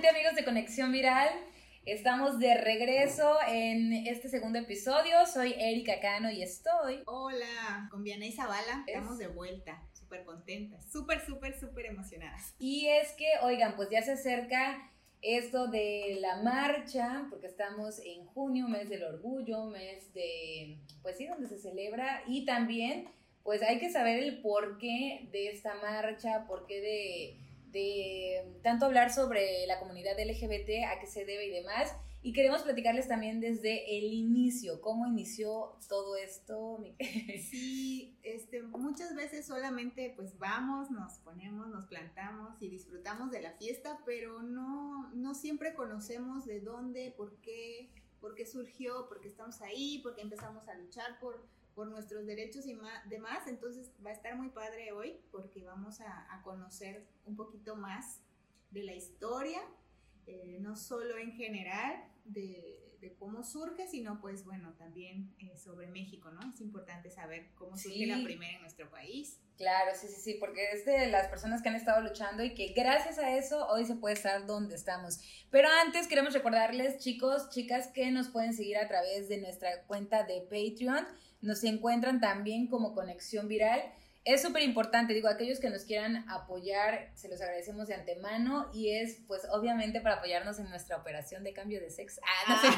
nuevamente amigos de Conexión Viral. Estamos de regreso en este segundo episodio. Soy Erika Cano y estoy. Hola, con Vianey Zavala. Estamos de vuelta, súper contentas, súper, súper, súper emocionadas. Y es que, oigan, pues ya se acerca esto de la marcha, porque estamos en junio, mes del orgullo, mes de, pues sí, donde se celebra. Y también, pues hay que saber el porqué de esta marcha, porqué de de tanto hablar sobre la comunidad LGBT, a qué se debe y demás. Y queremos platicarles también desde el inicio, cómo inició todo esto. Sí, este, muchas veces solamente pues vamos, nos ponemos, nos plantamos y disfrutamos de la fiesta, pero no, no siempre conocemos de dónde, por qué, por qué surgió, por qué estamos ahí, por qué empezamos a luchar por por nuestros derechos y demás. Entonces va a estar muy padre hoy porque vamos a, conocer un poquito más de la historia, eh, no solo en general de, cómo surge, sino pues bueno, también eh, sobre México, ¿no? Es importante saber cómo surge la primera en nuestro país. Claro, sí, sí, sí, porque es de las personas que han estado luchando y que gracias a eso hoy se puede estar donde estamos. Pero antes queremos recordarles, chicos, chicas, que nos pueden seguir a través de nuestra cuenta de Patreon nos encuentran también como Conexión Viral. Es súper importante, digo, aquellos que nos quieran apoyar, se los agradecemos de antemano y es, pues, obviamente para apoyarnos en nuestra operación de cambio de sexo. Ah, no sé.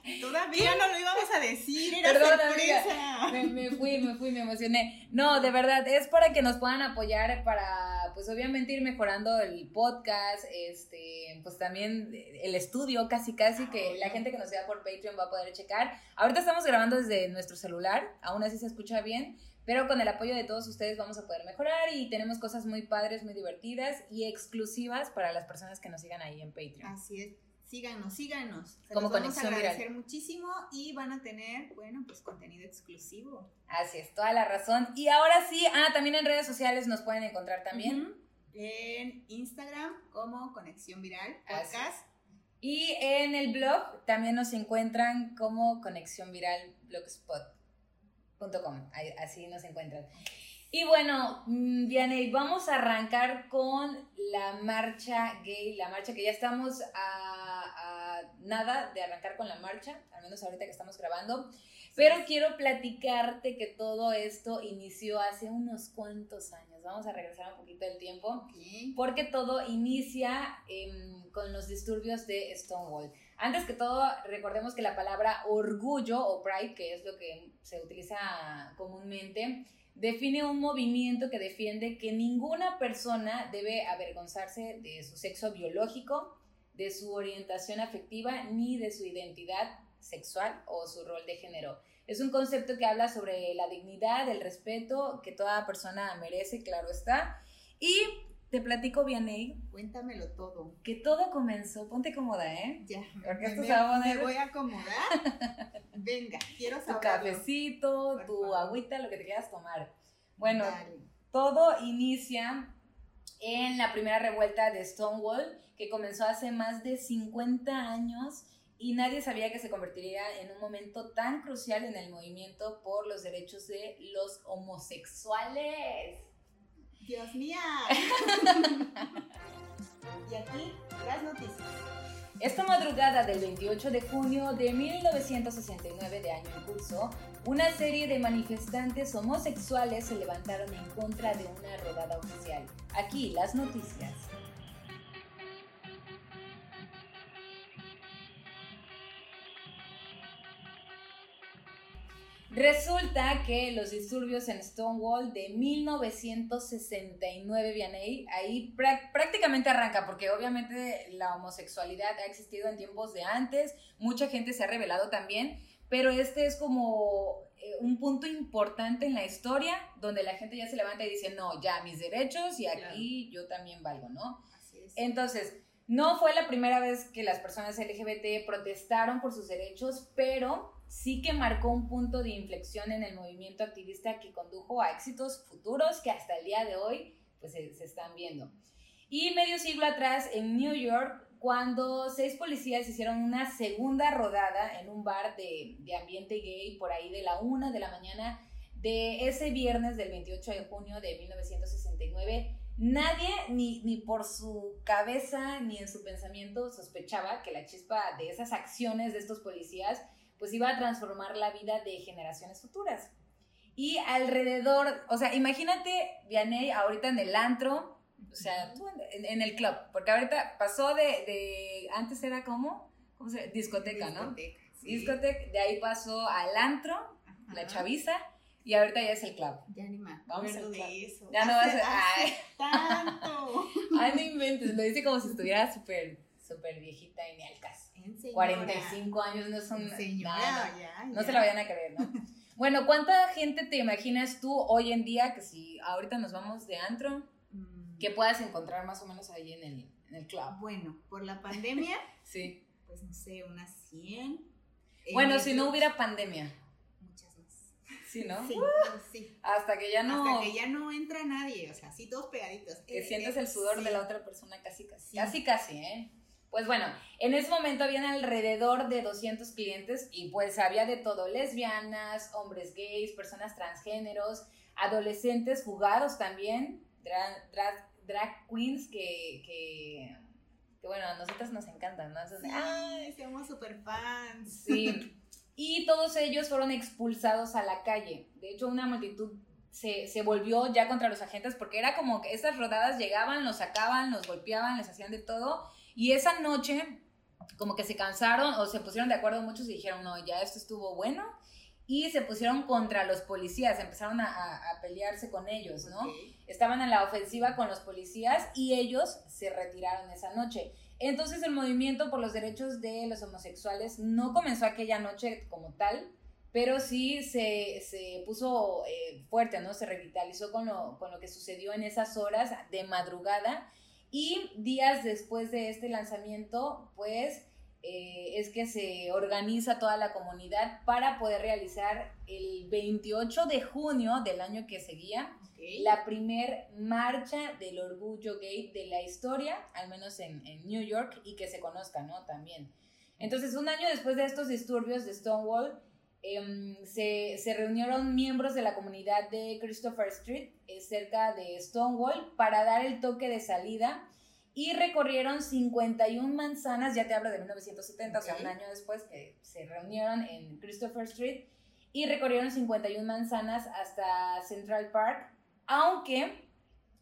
Ay, todavía no lo íbamos a decir, era Perdón, sorpresa. Me, me, fui, me fui, me emocioné. No, de verdad, es para que nos puedan apoyar para, pues, obviamente ir mejorando el podcast, este, pues también el estudio, casi, casi, que la gente que nos vea por Patreon va a poder checar. Ahorita estamos grabando desde nuestro celular, aún así se escucha bien pero con el apoyo de todos ustedes vamos a poder mejorar y tenemos cosas muy padres, muy divertidas y exclusivas para las personas que nos sigan ahí en Patreon. Así es. Síganos, síganos. Se Como vamos a agradecer muchísimo y van a tener, bueno, pues contenido exclusivo. Así es, toda la razón. Y ahora sí, ah, también en redes sociales nos pueden encontrar también. En Instagram como Conexión Viral Podcast. Y en el blog también nos encuentran como Conexión Viral Blogspot com, así nos encuentran. Y bueno, mm, Vianey, vamos a arrancar con la marcha gay, la marcha que ya estamos a, nada de arrancar con la marcha, al menos ahorita que estamos grabando. Pero quiero platicarte que todo esto inició hace unos cuantos años. Vamos a regresar un poquito del tiempo. Porque todo inicia em, con los disturbios de Stonewall. Antes que todo, recordemos que la palabra orgullo o pride, que es lo que se utiliza comúnmente, define un movimiento que defiende que ninguna persona debe avergonzarse de su sexo biológico, de su orientación afectiva, ni de su identidad sexual o su rol de género. Es un concepto que habla sobre la dignidad, el respeto que toda persona merece, claro está, y te platico, Vianey. Cuéntamelo todo. Que todo comenzó, ponte cómoda, ¿eh? Ya. Porque esto se va a poner... Me voy a acomodar. Venga, quiero saber. Tu cafecito, tu agüita, lo que te quieras tomar. Bueno, todo inicia en la primera revuelta de Stonewall, que comenzó hace más de 50 años y nadie sabía que se convertiría en un momento tan crucial en el movimiento por los derechos de los homosexuales. Dios mía. y aquí las noticias. Esta madrugada del 28 de junio de 1969 de año en curso, una serie de manifestantes homosexuales se levantaron en contra de una rodada oficial. Aquí las noticias. Resulta que los disturbios en Stonewall de 1969, Vianey, ahí prácticamente arranca, porque obviamente la homosexualidad ha existido en tiempos de antes, mucha gente se ha revelado también, pero este es como eh, un punto importante en la historia donde la gente ya se levanta y dice, no, ya mis derechos y aquí yo también valgo, ¿no? Así es. Entonces, no fue la primera vez que las personas LGBT protestaron por sus derechos, pero sí que marcó un punto de inflexión en el movimiento activista que condujo a éxitos futuros que hasta el día de hoy pues se, están viendo. Y medio siglo atrás en New York, cuando seis policías hicieron una segunda rodada en un bar de, de ambiente gay por ahí de la una de la mañana de ese viernes del 28 de junio de 1969, nadie ni, ni por su cabeza ni en su pensamiento sospechaba que la chispa de esas acciones de estos policías pues iba a transformar la vida de generaciones futuras. Y alrededor, o sea, imagínate, Vianney, ahorita en el antro, o sea, tú en, el club, porque ahorita pasó de, de antes era como, ¿cómo se Discoteca, ¿no? Discoteca, Discoteca, de ahí pasó al antro, la chaviza, y ahorita ya es el club. Ya ni más. Vamos a de eso. Ya no va a. Ay. Tanto. Ay, no inventes. Lo dice como si estuviera súper, súper viejita y ni al caso. 45 años no son. Nada, ya, No se la vayan a creer, ¿no? bueno, ¿cuánta gente te imaginas tú hoy en día que si ahorita nos vamos de antro, mm. que puedas encontrar más o menos ahí en el, en el club? Bueno, por la pandemia. sí. Pues no sé, unas 100. Bueno, si no hubiera pandemia. Sí, ¿no? Sí, sí. Hasta que ya no. Hasta que ya no entra nadie, o sea, así todos pegaditos. Que eh, sientes el sudor de la otra persona casi, casi. Casi, casi, ¿eh? Pues bueno, en ese momento habían alrededor de 200 clientes y pues había de todo, lesbianas, hombres gays, personas transgéneros, adolescentes jugados también, drag, drag, queens que, que, que, bueno, a nosotras nos encantan, ¿no? Ay, somos super fans. Sí, y todos ellos fueron expulsados a la calle. De hecho, una multitud se, se, volvió ya contra los agentes porque era como que estas rodadas llegaban, los sacaban, los golpeaban, les hacían de todo. Y esa noche, como que se cansaron o se pusieron de acuerdo muchos y dijeron, no, ya esto estuvo bueno. Y se pusieron contra los policías, empezaron a, a, pelearse con ellos, ¿no? Estaban en la ofensiva con los policías y ellos se retiraron esa noche. Entonces el movimiento por los derechos de los homosexuales no comenzó aquella noche como tal, pero sí se, se puso eh, fuerte, ¿no? Se revitalizó con lo, con lo que sucedió en esas horas de madrugada y días después de este lanzamiento, pues eh, es que se organiza toda la comunidad para poder realizar el 28 de junio del año que seguía la primer marcha del orgullo gay de la historia, al menos en, en, New York, y que se conozca, ¿no? También. Entonces, un año después de estos disturbios de Stonewall, em, se, se, reunieron miembros de la comunidad de Christopher Street, eh, cerca de Stonewall, para dar el toque de salida y recorrieron 51 manzanas, ya te hablo de 1970, o sea, un año después que se reunieron en Christopher Street, y recorrieron 51 manzanas hasta Central Park, aunque,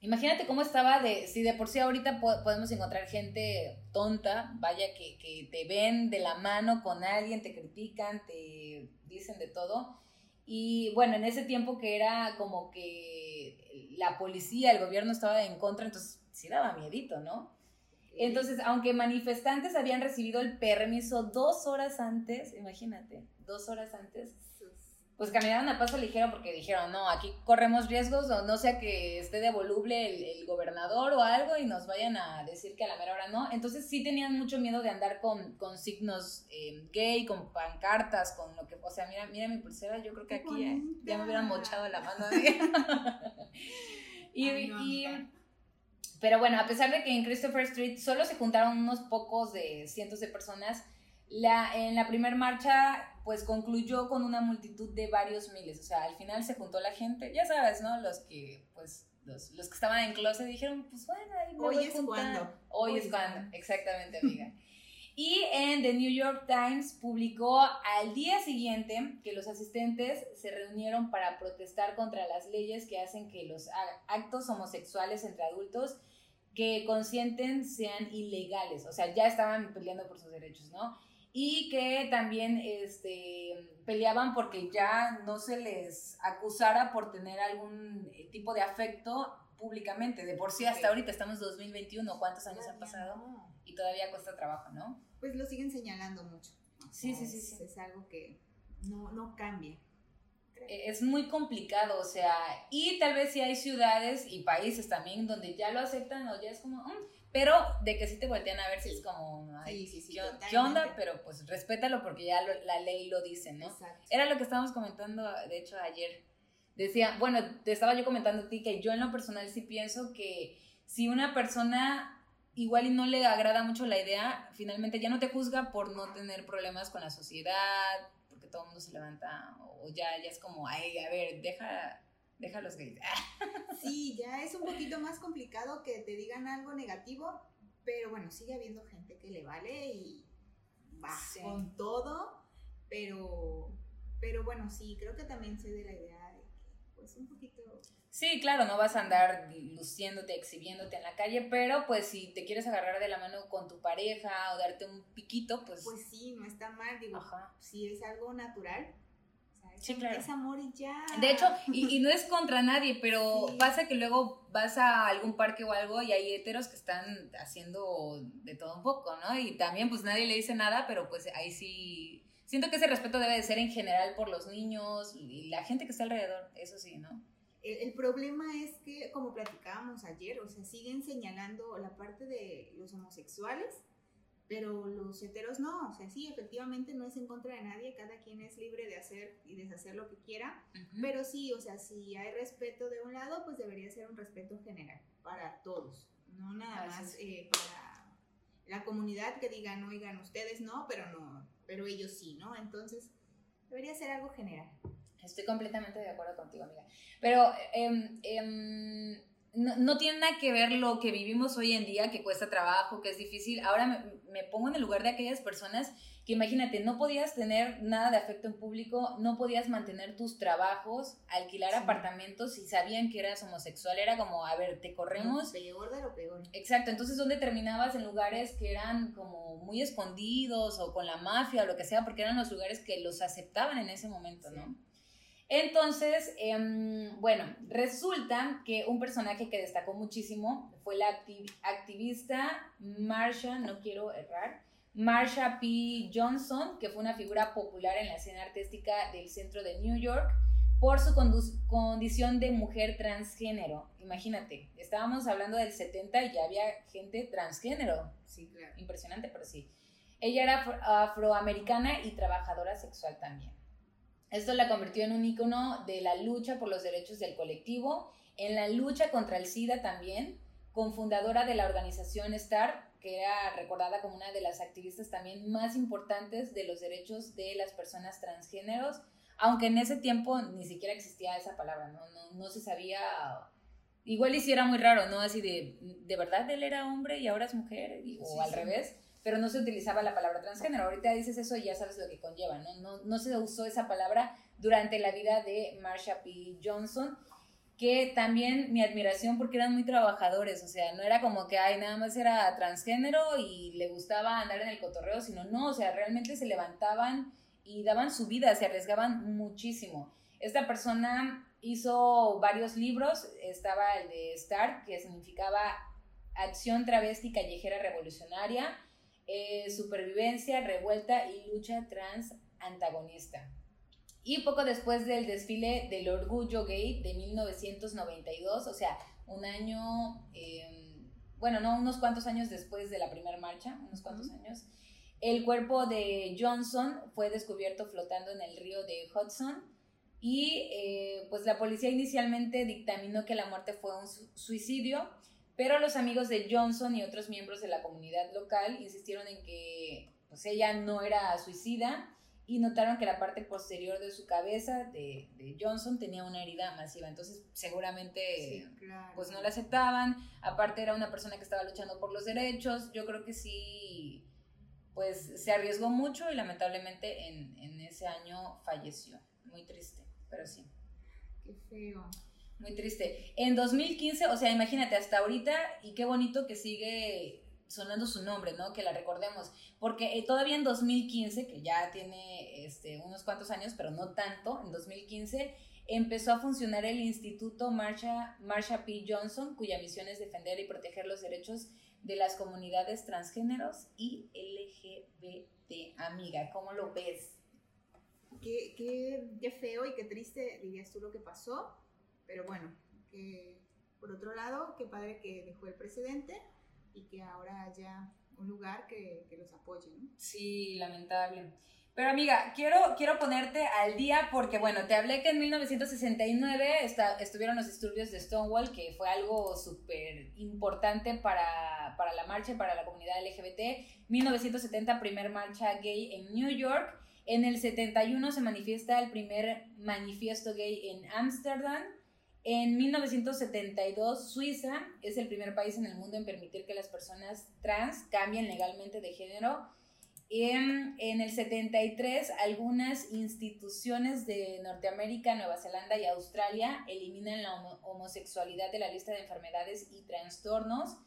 imagínate cómo estaba de, si de por sí ahorita podemos encontrar gente tonta, vaya que, que te ven de la mano con alguien, te critican, te dicen de todo. Y bueno, en ese tiempo que era como que la policía, el gobierno estaba en contra, entonces sí daba miedito, ¿no? Entonces, aunque manifestantes habían recibido el permiso dos horas antes, imagínate, dos horas antes, pues caminaron a paso ligero porque dijeron, no, aquí corremos riesgos o no sea que esté de voluble el, gobernador o algo y nos vayan a decir que a la mera hora no. Entonces sí tenían mucho miedo de andar con, con signos eh, gay, con pancartas, con lo que, o sea, mira, mira mi pulsera, yo creo que aquí ya me hubieran mochado la mano. y, y, pero bueno, a pesar de que en Christopher Street solo se juntaron unos pocos de cientos de personas, la, en la primera marcha, pues concluyó con una multitud de varios miles. O sea, al final se juntó la gente, ya sabes, ¿no? Los que, pues, los, los que estaban en closet dijeron, pues bueno, ahí me Hoy voy es cuando. Hoy, es cuando, exactamente, amiga. y en The New York Times publicó al día siguiente que los asistentes se reunieron para protestar contra las leyes que hacen que los actos homosexuales entre adultos que consienten sean ilegales. O sea, ya estaban peleando por sus derechos, ¿no? Y que también este, peleaban porque ya no se les acusara por tener algún eh, tipo de afecto públicamente. De por sí hasta ahorita estamos en 2021, ¿cuántos años han pasado? Y todavía cuesta trabajo, ¿no? Pues lo siguen señalando mucho. Sí, sí, sí, sí. Es algo que no, no cambia. Es muy complicado, o sea, y tal vez sí hay ciudades y países también donde ya lo aceptan o ya es como, mm", pero de que sí te voltean a ver si es como, sí, sí, sí, ¿qué, onda? Pero pues respétalo porque ya la ley lo dice, ¿no? Era lo que estábamos comentando, de hecho, ayer. Decía, bueno, te estaba yo comentando a ti que yo en lo personal sí pienso que si una persona igual y no le agrada mucho la idea, finalmente ya no te juzga por no tener problemas con la sociedad, porque todo el mundo se levanta, o ya, ya es como, ay, a ver, deja, deja los gays. Sí, ya es un poquito más complicado que te digan algo negativo, pero bueno, sigue habiendo gente que le vale y va con todo, pero, pero bueno, sí, creo que también soy de la idea de que pues un poquito... Sí, claro, no vas a andar luciéndote, exhibiéndote en la calle, pero pues si te quieres agarrar de la mano con tu pareja o darte un piquito, pues... Pues sí, no está mal, digo, si es algo natural, Sí, claro. Es amor y ya. De hecho, y, no es contra nadie, pero pasa que luego vas a algún parque o algo y hay heteros que están haciendo de todo un poco, ¿no? Y también pues nadie le dice nada, pero pues ahí sí... Siento que ese respeto debe de ser en general por los niños y la gente que está alrededor, eso sí, ¿no? El, el problema es que, como platicábamos ayer, o sea, siguen señalando la parte de los homosexuales pero los heteros no, o sea, sí, efectivamente no es en contra de nadie, cada quien es libre de hacer y deshacer lo que quiera, pero sí, o sea, si hay respeto de un lado, pues debería ser un respeto general para todos, no nada más eh, para la comunidad que digan, oigan, ustedes no, pero no, pero ellos sí, ¿no? Entonces, debería ser algo general. Estoy completamente de acuerdo contigo, amiga. Pero, eh, eh, no, tiene nada que ver lo que vivimos hoy en día, que cuesta trabajo, que es difícil. Ahora me, pongo en el lugar de aquellas personas que imagínate, no podías tener nada de afecto en público, no podías mantener tus trabajos, alquilar apartamentos y sabían que eras homosexual. Era como, a ver, te corremos. peor de lo peor. Exacto, entonces ¿dónde terminabas? En lugares que eran como muy escondidos o con la mafia o lo que sea, porque eran los lugares que los aceptaban en ese momento, ¿no? Entonces, em, bueno, resulta que un personaje que destacó muchísimo fue la activista Marsha, no quiero errar, Marsha P. Johnson, que fue una figura popular en la escena artística del centro de New York por su condición de mujer transgénero. Imagínate, estábamos hablando del 70 y ya había gente transgénero. Sí, claro. Impresionante, pero sí. Ella era afroamericana y trabajadora sexual también. Esto la convirtió en un icono de la lucha por los derechos del colectivo, en la lucha contra el SIDA también, cofundadora de la organización STAR, que era recordada como una de las activistas también más importantes de los derechos de las personas transgéneros, aunque en ese tiempo ni siquiera existía esa palabra, no, no, se sabía, igual hiciera muy raro, ¿no? Así de, ¿de verdad él era hombre y ahora es mujer? o al revés pero no se utilizaba la palabra transgénero. Ahorita dices eso y ya sabes lo que conlleva, ¿no? No, no se usó esa palabra durante la vida de Marsha P. Johnson, que también mi admiración porque eran muy trabajadores, o sea, no era como que, ay, nada más era transgénero y le gustaba andar en el cotorreo, sino no, o sea, realmente se levantaban y daban su vida, se arriesgaban muchísimo. Esta persona hizo varios libros, estaba el de START, que significaba Acción Travesti Callejera Revolucionaria, eh, supervivencia, revuelta y lucha trans antagonista. Y poco después del desfile del orgullo gay de 1992, o sea, un año, em, bueno, no, unos cuantos años después de la primera marcha, unos cuantos años, el cuerpo de Johnson fue descubierto flotando en el río de Hudson y eh, pues la policía inicialmente dictaminó que la muerte fue un suicidio, pero los amigos de Johnson y otros miembros de la comunidad local insistieron en que pues, ella no era suicida y notaron que la parte posterior de su cabeza de, Johnson tenía una herida masiva. Entonces, seguramente, pues no la aceptaban. Aparte, era una persona que estaba luchando por los derechos. Yo creo que sí, pues se arriesgó mucho y lamentablemente en, en ese año falleció. Muy triste, pero sí. Qué feo. Muy triste. En 2015, o sea, imagínate, hasta ahorita, y qué bonito que sigue sonando su nombre, ¿no? Que la recordemos. Porque eh, todavía en 2015, que ya tiene este, unos cuantos años, pero no tanto, en 2015 empezó a funcionar el Instituto Marsha, Marsha P. Johnson, cuya misión es defender y proteger los derechos de las comunidades transgéneros y LGBT. Amiga, ¿cómo lo ves? Qué, qué, qué feo y qué triste dirías tú lo que pasó pero bueno, por otro lado, qué padre que dejó el presidente y que ahora haya un lugar que, que los apoye, ¿no? Sí, lamentable. Pero amiga, quiero, quiero ponerte al día porque, bueno, te hablé que en 1969 estuvieron los disturbios de Stonewall, que fue algo súper importante para, para la marcha y para la comunidad LGBT. 1970, primer marcha gay en New York. En el 71 se manifiesta el primer manifiesto gay en Ámsterdam. En 1972, Suiza es el primer país en el mundo en permitir que las personas trans cambien legalmente de género. En, en, el 73, algunas instituciones de Norteamérica, Nueva Zelanda y Australia eliminan la homosexualidad de la lista de enfermedades y trastornos.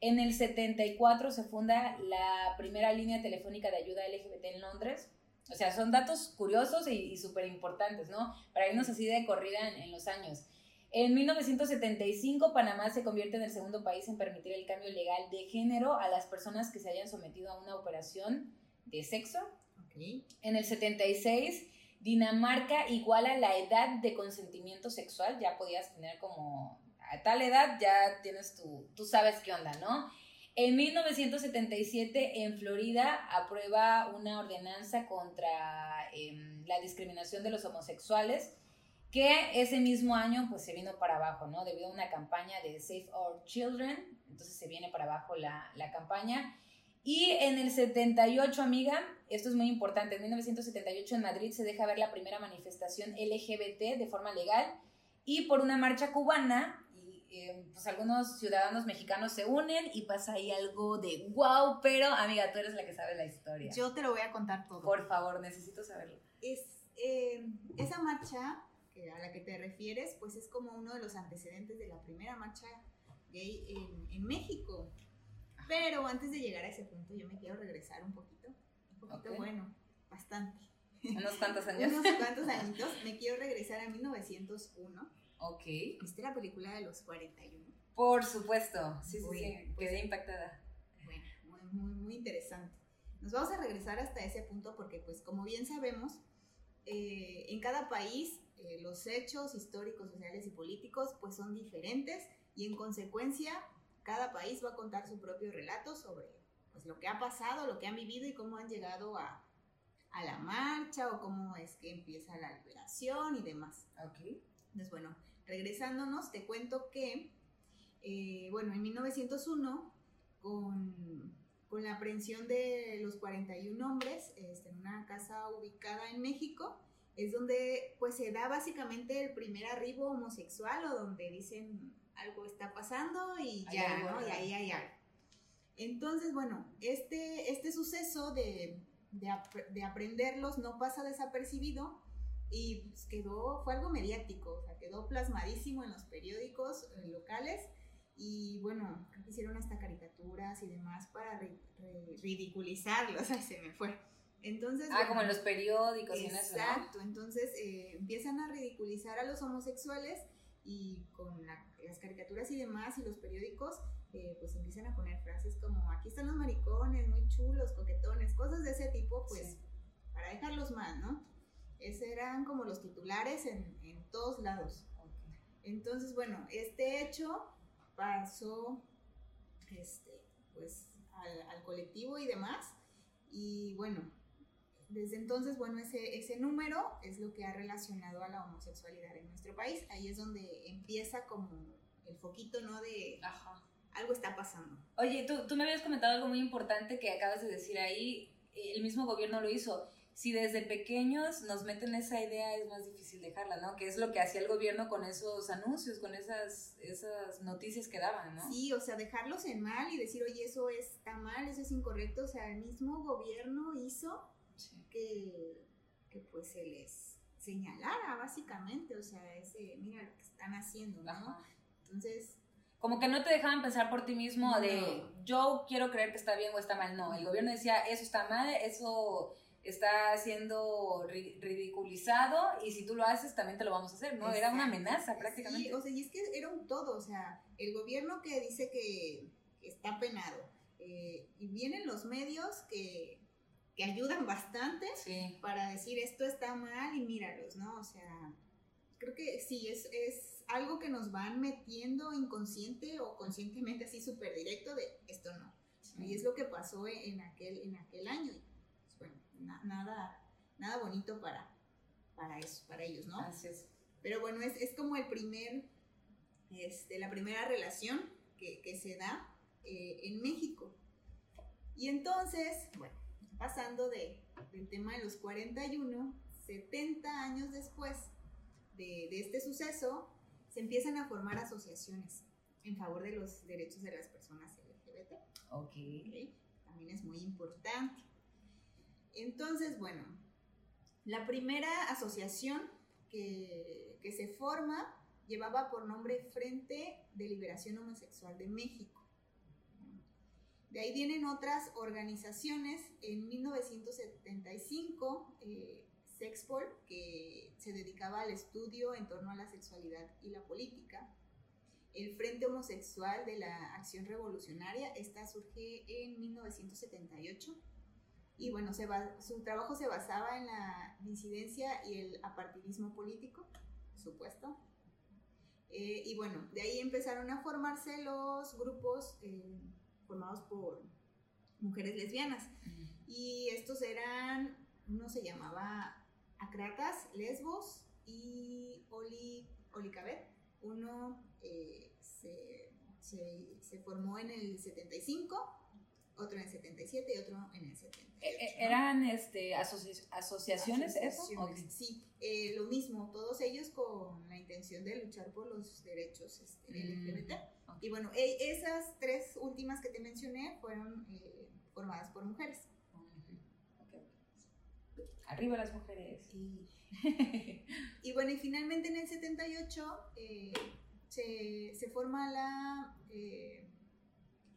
En el 74 se funda la primera línea telefónica de ayuda LGBT en Londres. O sea, son datos curiosos y, súper importantes, ¿no? Para irnos así de corrida en, en los años. En 1975, Panamá se convierte en el segundo país en permitir el cambio legal de género a las personas que se hayan sometido a una operación de sexo. En el 76, Dinamarca iguala la edad de consentimiento sexual. Ya podías tener como a tal edad, ya tienes tu, tú sabes qué onda, ¿no? En 1977, en Florida, aprueba una ordenanza contra em, la discriminación de los homosexuales que ese mismo año pues se vino para abajo, ¿no? Debido a una campaña de Save Our Children, entonces se viene para abajo la, la campaña. Y en el 78, amiga, esto es muy importante, en 1978 en Madrid se deja ver la primera manifestación LGBT de forma legal y por una marcha cubana, y, eh, pues algunos ciudadanos mexicanos se unen y pasa ahí algo de wow, pero amiga, tú eres la que sabe la historia. Yo te lo voy a contar todo. Por favor, necesito saberlo. Es, eh, esa marcha a la que te refieres, pues es como uno de los antecedentes de la primera marcha gay en, en México. Pero antes de llegar a ese punto, yo me quiero regresar un poquito. Un poquito bueno, bastante. ¿Unos cuantos años? Unos cuantos añitos. Me quiero regresar a 1901. Ok. ¿Viste la película de los 41? Por supuesto. Sí, sí, sí. Pues, Quedé impactada. Bueno, muy, muy, muy interesante. Nos vamos a regresar hasta ese punto porque, pues, como bien sabemos, eh, en cada país eh, los hechos históricos, sociales y políticos pues son diferentes y en consecuencia cada país va a contar su propio relato sobre pues, lo que ha pasado, lo que han vivido y cómo han llegado a, a la marcha o cómo es que empieza la liberación y demás. Ok. Entonces, bueno, regresándonos, te cuento que, eh, bueno, en 1901, con, con, la aprehensión de los 41 hombres este, en una casa ubicada en México, es donde pues se da básicamente el primer arribo homosexual o donde dicen algo está pasando y ya, ¿no? Y ahí hay algo. Entonces, bueno, este, este suceso de, de, aprenderlos no pasa desapercibido y pues, quedó, fue algo mediático, o sea, quedó plasmadísimo en los periódicos locales y bueno, hicieron hasta caricaturas y demás para ridiculizarlos, ay, se me fue. Entonces, ah, como en los periódicos Exacto, entonces eh, empiezan a ridiculizar a los homosexuales y con las caricaturas y demás y los periódicos, eh, pues empiezan a poner frases como aquí están los maricones, muy chulos, coquetones, cosas de ese tipo, pues para dejarlos mal, ¿no? Esos eran como los titulares en, en todos lados. Entonces, bueno, este hecho pasó este, pues, al, al colectivo y demás. Y bueno, desde entonces, bueno, ese, ese número es lo que ha relacionado a la homosexualidad en nuestro país. Ahí es donde empieza como el foquito, ¿no? De algo está pasando. Oye, tú, tú me habías comentado algo muy importante que acabas de decir ahí. El mismo gobierno lo hizo. Si desde pequeños nos meten esa idea, es más difícil dejarla, ¿no? Que es lo que hacía el gobierno con esos anuncios, con esas, esas noticias que daban, ¿no? Sí, o sea, dejarlos en mal y decir, oye, eso está mal, eso es incorrecto. O sea, el mismo gobierno hizo que, que, pues se les señalara básicamente, o sea, ese, mira lo que están haciendo, ¿no? Entonces... Como que no te dejaban pensar por ti mismo de yo quiero creer que está bien o está mal, no, el gobierno decía eso está mal, eso está siendo ridiculizado y si tú lo haces también te lo vamos a hacer, ¿no? Era una amenaza prácticamente. Sí, o sea, y es que era un todo, o sea, el gobierno que dice que, está penado eh, y vienen los medios que que ayudan bastante para decir esto está mal y míralos, ¿no? O sea, creo que sí, es, es algo que nos van metiendo inconsciente o conscientemente así súper directo de esto no. Y es lo que pasó en aquel, en aquel año. Y, pues, bueno, nada, nada bonito para, para, eso, para ellos, ¿no? Así es. Pero bueno, es, es como el primer, este, la primera relación que, que se da eh, en México. Y entonces, bueno, pasando de, del tema de los 41, 70 años después de, de este suceso, se empiezan a formar asociaciones en favor de los derechos de las personas LGBT. Ok. ¿ok? También es muy importante. Entonces, bueno, la primera asociación que, que se forma llevaba por nombre Frente de Liberación Homosexual de México. De ahí vienen otras organizaciones. En 1975, eh, Sexpol, que se dedicaba al estudio en torno a la sexualidad y la política. El Frente Homosexual de la Acción Revolucionaria, esta surge en 1978. Y bueno, se ba- su trabajo se basaba en la disidencia y el apartidismo político, por supuesto. Eh, y bueno, de ahí empezaron a formarse los grupos eh, formados por mujeres lesbianas. Y estos eran, uno se llamaba Acratas, Lesbos y Oli, Olicabet. Uno eh, se, se- se formó en el 75, otro en el 77 y otro en el 78. Eh, eh, ¿no? ¿Eran este, asoci- asociaciones, eso? Asociaciones, Ok. Sí, eh, lo mismo, todos ellos con la intención de luchar por los derechos este, Mm, Y bueno, e- esas tres últimas que te mencioné fueron eh, formadas por mujeres. Arriba las mujeres. Y, y bueno, y finalmente en el 78 eh, se, se forma la, eh,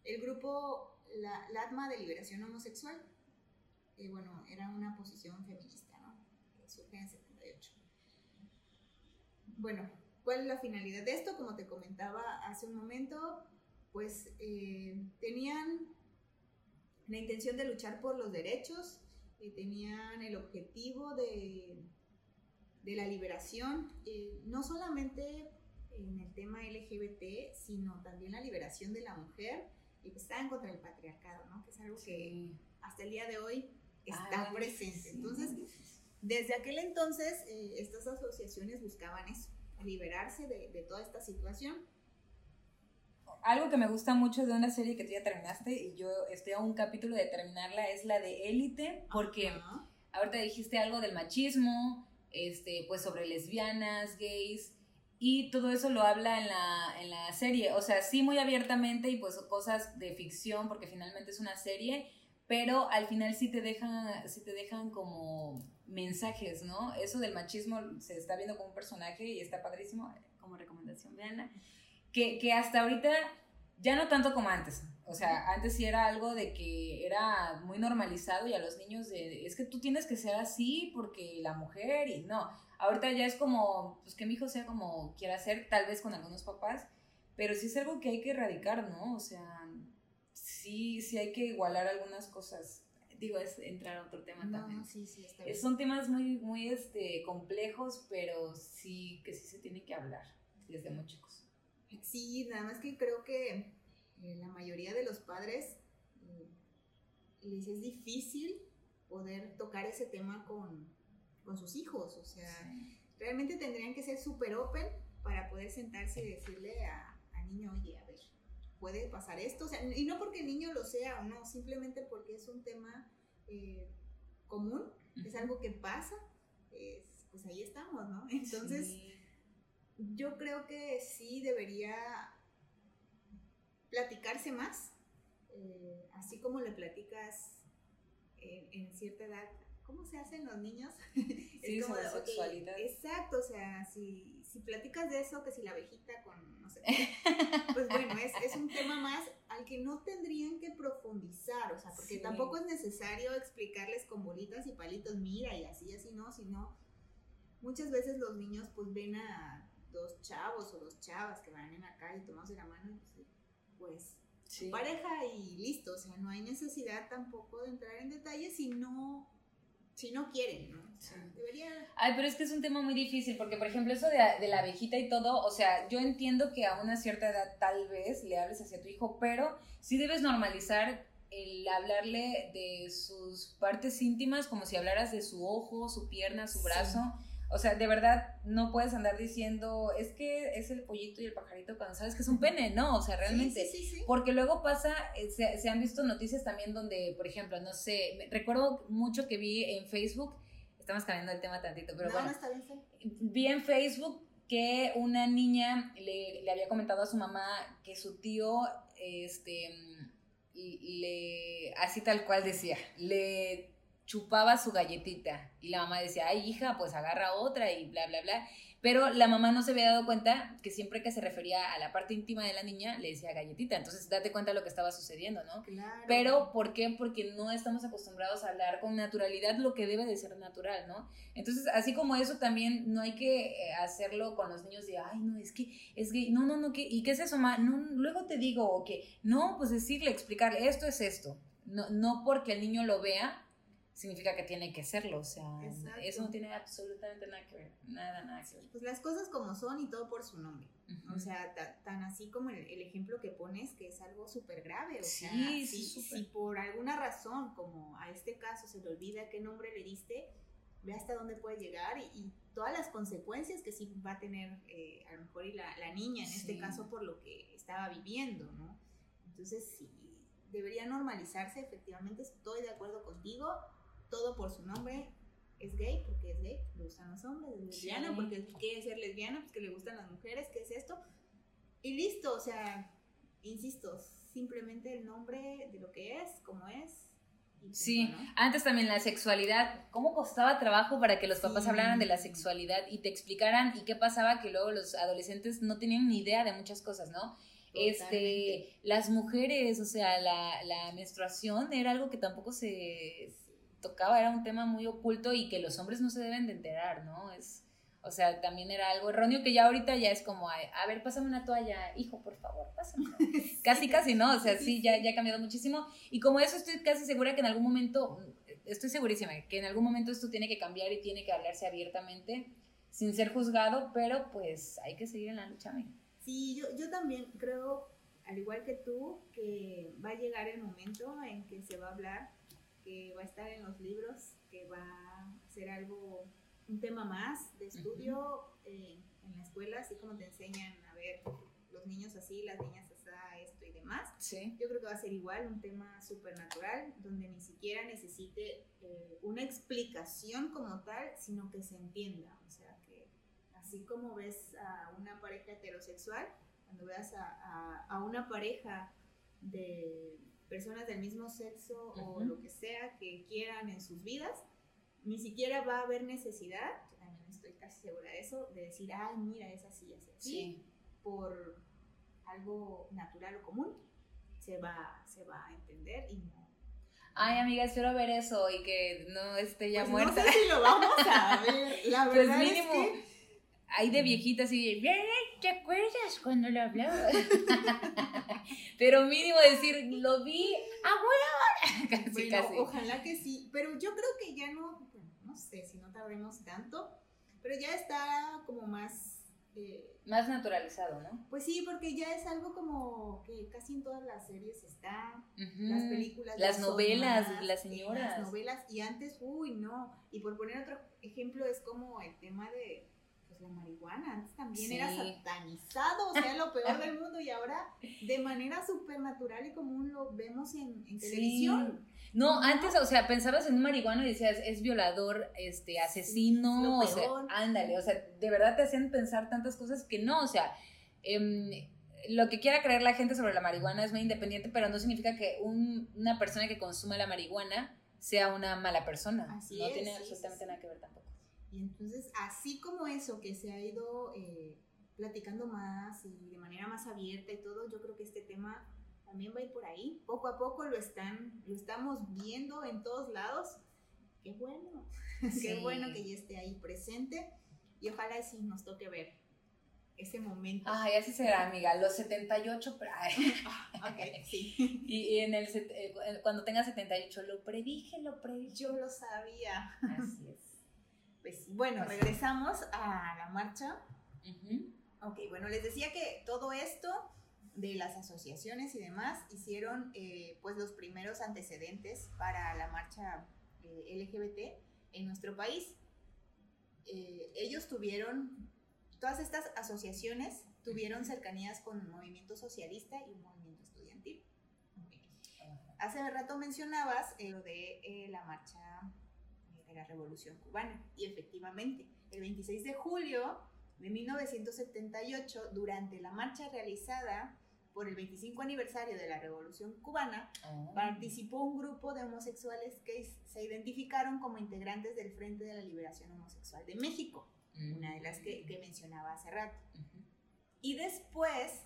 el grupo la, LATMA de Liberación Homosexual. bueno, era una posición feminista, ¿no? Surge en el 78. Bueno, ¿cuál es la finalidad de esto? Como te comentaba hace un momento, pues eh, tenían la intención de luchar por los derechos, eh, tenían el objetivo de, de la liberación, eh, no solamente en el tema LGBT, sino también la liberación de la mujer, y pues estaban contra el patriarcado, ¿no? Que es algo que hasta el día de hoy está Ay, presente. sí. Entonces, desde aquel entonces, estas asociaciones buscaban eso, liberarse de, de toda esta situación. Algo que me gusta mucho de una serie que tú ya terminaste y yo estoy a un capítulo de terminarla es la de Élite, porque Ajá. ahorita dijiste algo del machismo, este, pues sobre lesbianas, gays, y todo eso lo habla en la, en la serie. O sea, sí muy abiertamente y pues cosas de ficción, porque finalmente es una serie, pero al final sí te dejan, sí te dejan como mensajes, ¿no? Eso del machismo se está viendo como un personaje y está padrísimo, como recomendación, veanla. Que, que hasta ahorita ya no tanto como antes. O sea, antes sí era algo de que era muy normalizado y a los niños de, es que tú tienes que ser así porque la mujer y no. Ahorita ya es como, pues que mi hijo sea como quiera ser, tal vez con algunos papás, pero sí es algo que hay que erradicar, ¿no? O sea, sí, sí hay que igualar algunas cosas. Digo, es entrar a otro tema también. Sí, sí, está bien. Son temas muy, muy este, complejos, pero sí que sí se tiene que hablar desde muy chicos. Sí, nada más que creo que eh, la mayoría de los padres eh, les es difícil poder tocar ese tema con, con sus hijos. O sea, realmente tendrían que ser súper open para poder sentarse y decirle a- al niño, oye, a ver, puede pasar esto. O sea, y no porque el niño lo sea o no, simplemente porque es un tema eh, común, es algo que pasa, es- pues ahí estamos, ¿no? Entonces, Sí. yo creo que sí debería platicarse más, eh, así como le platicas en, en cierta edad. ¿Cómo se hacen los niños? Sí, sobre de, ok, sexualidad. exacto, o sea, si, si platicas de eso, que si la abejita con no sé qué, pues bueno, es, es un tema más al que no tendrían que profundizar, o sea, porque Sí. tampoco es necesario explicarles con bolitas y palitos, mira, y así, así, no, sino muchas veces los niños pues ven a dos chavos o dos chavas que van en la calle tomados de la mano, y, pues, pues Sí. pareja y listo, o sea, no hay necesidad tampoco de entrar en detalles si no, si no quieren, ¿no? O sea, Sí. debería... Ay, pero es que es un tema muy difícil, porque por ejemplo eso de, de la abejita y todo, o sea, yo entiendo que a una cierta edad tal vez le hables hacia tu hijo, pero sí debes normalizar el hablarle de sus partes íntimas como si hablaras de su ojo, su pierna, su Sí. O sea, de verdad no puedes andar diciendo, es que es el pollito y el pajarito cuando sabes que es un pene, no, o sea, realmente. Sí, sí, sí. Porque luego pasa, eh, se, se han visto noticias también donde, por ejemplo, no sé, recuerdo mucho que vi en Facebook, estamos cambiando el tema tantito, pero no, bueno, no está bien, sí. vi en Facebook que una niña le, le había comentado a su mamá que su tío, este, le, así tal cual decía, le chupaba su galletita y la mamá decía, ay hija, pues agarra otra y bla, bla, bla. Pero la mamá no se había dado cuenta que siempre que se refería a la parte íntima de la niña le decía galletita. Entonces, date cuenta de lo que estaba sucediendo, ¿no? Claro. Pero, ¿por qué? Porque no estamos acostumbrados a hablar con naturalidad lo que debe de ser natural, ¿no? Entonces, así como eso, también no hay que eh, hacerlo con los niños de, ay, no, es que es gay. No, no, no, ¿qué? ¿y qué es eso, ma? No, luego te digo, o que, no, pues decirle, explicarle, esto es esto. No, no porque el niño lo vea, significa que tiene que serlo, o sea, Exacto. eso no tiene absolutamente nada que ver, nada, nada que ver. Pues las cosas como son y todo por su nombre. O sea, ta- tan así como el, el ejemplo que pones, que es algo súper grave. O Sí, sea, sí, si, súper. si por alguna razón, como a este caso, se le olvida qué nombre le diste, ve hasta dónde puede llegar y, y todas las consecuencias que sí va a tener eh, a lo mejor y la, la niña, en este Sí. caso, por lo que estaba viviendo, ¿no? Entonces, sí, debería normalizarse, efectivamente, estoy de acuerdo contigo, todo por su nombre, es gay porque es gay, le gustan los hombres, es lesbiana Sí. porque quiere ser lesbiana, pues que le gustan las mujeres, ¿qué es esto? Y listo, o sea, insisto, simplemente el nombre de lo que es, como es. y punto, Sí, ¿no? antes también la sexualidad, ¿cómo costaba trabajo para que los papás Sí. hablaran de la sexualidad y te explicaran y qué pasaba que luego los adolescentes no tenían ni idea de muchas cosas, ¿no? Este, Totalmente. las mujeres, o sea, la, la menstruación era algo que tampoco se tocaba, era un tema muy oculto y que los hombres no se deben de enterar, ¿no? Es, o sea, también era algo erróneo que ya ahorita ya es como, a ver, pásame una toalla, hijo, por favor, pásame. Casi, casi, ¿no? O sea, Sí, ya, ya ha cambiado muchísimo. Y como eso estoy casi segura que en algún momento, estoy segurísima, que en algún momento esto tiene que cambiar y tiene que hablarse abiertamente, sin ser juzgado, pero pues hay que seguir en la lucha, amiga. Sí, yo, yo también creo, al igual que tú, que va a llegar el momento en que se va a hablar, que va a estar en los libros, que va a ser algo, un tema más de estudio eh, en la escuela, así como te enseñan a ver los niños así, las niñas así, esto y demás. Sí. Yo creo que va a ser igual un tema supernatural, donde ni siquiera necesite eh, una explicación como tal, sino que se entienda. O sea, que así como ves a una pareja heterosexual, cuando veas a, a- a una pareja de personas del mismo sexo o Ujú. lo que sea que quieran en sus vidas, ni siquiera va a haber necesidad, yo también estoy casi segura de eso, de decir, ay, mira, es así, así, así Sí. por algo natural o común, se va, se va a entender y no. Ay, amiga, espero ver eso y que no esté ya Pues muerta. No sé si lo vamos a ver. La Pues verdad mínimo, es que hay de viejitas y de, ¿te acuerdas cuando lo hablaba? Pero mínimo decir, lo vi, abuela. Casi, bueno, casi. ojalá que sí, pero yo creo que ya no, no sé si no tardemos tanto, pero ya está como más, eh, Más naturalizado, ¿no? pues sí, porque ya es algo como que casi en todas las series está, Ujú. las películas, Las novelas, más, las eh, señoras. Las novelas, y antes, uy, no. Y por poner otro ejemplo, es como el tema de pues, la marihuana. Antes también era satanizado, o sea, lo peor del mundo, y ahora de manera supernatural y común lo vemos en, en Sí. televisión. No, antes, o sea, pensabas en un marihuano y decías, es violador, este, asesino, o sea, ándale, o sea, de verdad te hacían pensar tantas cosas que no, o sea, em, lo que quiera creer la gente sobre la marihuana es muy independiente, pero no significa que un- una persona que consuma la marihuana sea una mala persona. Así no es, tiene sí, absolutamente nada que ver tampoco. Y entonces, así como eso que se ha ido eh, platicando más y de manera más abierta y todo, yo creo que este tema también va a ir por ahí. Poco a poco lo están, lo estamos viendo en todos lados. Qué bueno, Sí. qué bueno que ya esté ahí presente y ojalá sí nos toque ver ese momento. Ay, así será, amiga, los 78, pero- ay. Ok, sí. y, y en el, eh, cuando tenga 78, lo predije, lo predije. Yo lo sabía. Así es. Pues bueno, regresamos a la marcha. Ujú. Ok, bueno, les decía que todo esto de las asociaciones y demás hicieron eh, pues los primeros antecedentes para la marcha eh, LGBT en nuestro país. Eh, ellos tuvieron, todas estas asociaciones tuvieron cercanías con un movimiento socialista y un movimiento estudiantil. Hace rato mencionabas lo de la marcha de la Revolución Cubana y efectivamente, el 26 de julio de 1978, durante la marcha realizada por el 25 aniversario de la Revolución Cubana, Oh. participó un grupo de homosexuales que se identificaron como integrantes del Frente de la Liberación Homosexual de México, una de las que, que mencionaba hace rato. Y después,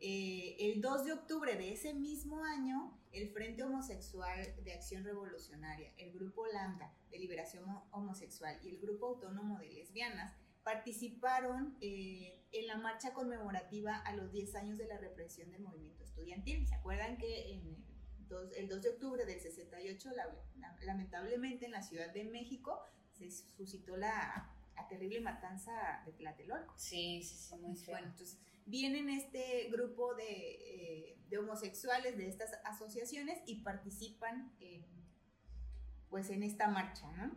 eh, el 2 de octubre de ese mismo año, el Frente Homosexual de Acción Revolucionaria, el Grupo Lambda de Liberación Ho- Homosexual y el Grupo Autónomo de Lesbianas participaron eh, en la marcha conmemorativa a los 10 años de la represión del movimiento estudiantil. ¿Se acuerdan que en el 2, el 2 de octubre del 68, la- la- lamentablemente en la Ciudad de México, se suscitó la, la terrible matanza de Tlatelolco? Sí, sí, sí, muy feo. Bueno, entonces vienen este grupo de, eh, de homosexuales de estas asociaciones y participan en, pues en esta marcha, ¿no?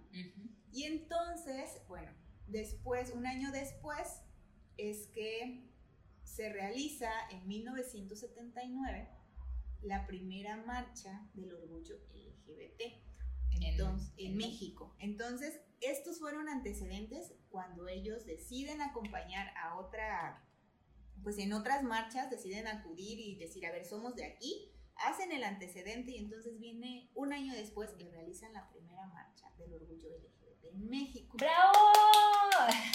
Y entonces, bueno, después, un año después, es que se realiza en 1979 la primera marcha del orgullo LGBT entonces, en, en México. Entonces, estos fueron antecedentes cuando ellos deciden acompañar a otra, pues en otras marchas deciden acudir y decir, a ver, somos de aquí, hacen el antecedente y entonces viene un año después que realizan la primera marcha del orgullo LGBT en México. ¡Bravo!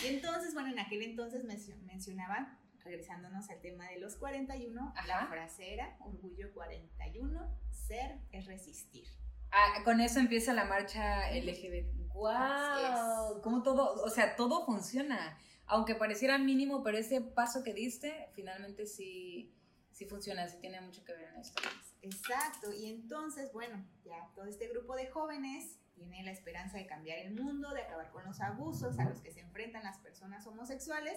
Y entonces, bueno, en aquel entonces mencio- mencionaban, regresándonos al tema de los 41, la Ajá. frase era, orgullo 41, ser es resistir. Ah, con eso empieza la marcha LGBT. ¡Wow! Como todo, o sea, todo funciona. Aunque pareciera mínimo, pero ese paso que diste, finalmente sí, sí funciona, sí tiene mucho que ver en esto. Exacto, y entonces, bueno, ya todo este grupo de jóvenes tiene la esperanza de cambiar el mundo, de acabar con los abusos a los que se enfrentan las personas homosexuales,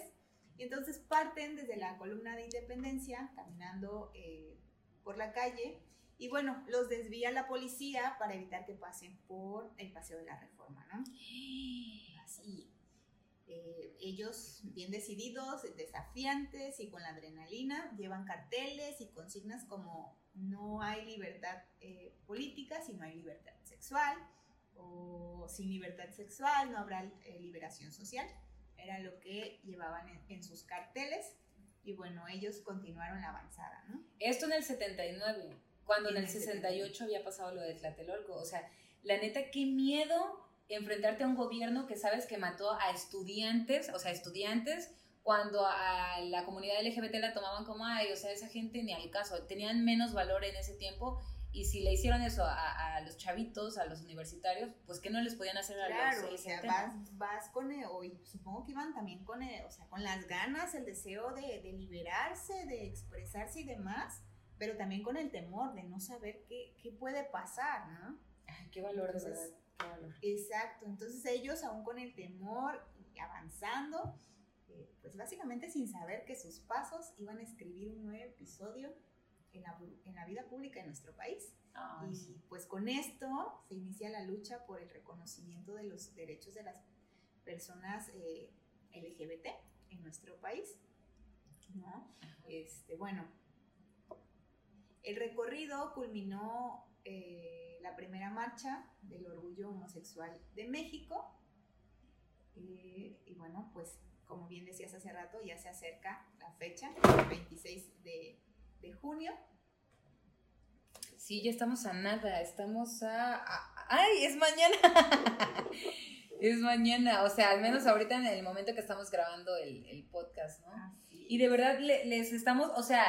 y entonces parten desde la columna de independencia, caminando eh, por la calle, y bueno, los desvía la policía para evitar que pasen por el Paseo de la Reforma, ¿no? Así. Eh, ellos, bien decididos, desafiantes y con la adrenalina, llevan carteles y consignas como no hay libertad eh, política si no hay libertad sexual, o sin libertad sexual no habrá eh, liberación social. Era lo que llevaban en, en sus carteles. Y bueno, ellos continuaron la avanzada, ¿no? Esto en el 79, cuando en En el el 68 había pasado lo de Tlatelolco. O sea, la neta, qué miedo enfrentarte a un gobierno que sabes que mató a estudiantes, o sea, estudiantes, cuando a la comunidad LGBT la tomaban como, ay, o sea, esa gente ni al caso, tenían menos valor en ese tiempo. Y si le hicieron eso a, a los chavitos, a los universitarios, pues que no les podían hacer a Claro, los o sea, vas, vas con, el- o y supongo que iban también con, el- o sea, con las ganas, el deseo de, de liberarse, de expresarse y demás, pero también con el temor de no saber qué, qué puede pasar, ¿no? Ay, qué valor, de Entonces, verdad, Exacto, entonces ellos aún con el temor y avanzando, eh, pues básicamente sin saber que sus pasos iban a escribir un nuevo episodio en la, en la vida pública de nuestro país. Ay, Y pues con esto se inicia la lucha por el reconocimiento de los derechos de las personas eh, LGBT en nuestro país. ¿no? Este, bueno, el recorrido culminó eh, la primera marcha del orgullo homosexual de México. Eh, y bueno, pues como bien decías hace rato, ya se acerca la fecha, el 26 de, de junio. Sí, ya estamos a nada, estamos a... a- ¡Ay, es mañana! es mañana, o sea, al menos ahorita en el momento que estamos grabando el, el podcast, ¿no? Así Y de verdad le- les estamos, o sea,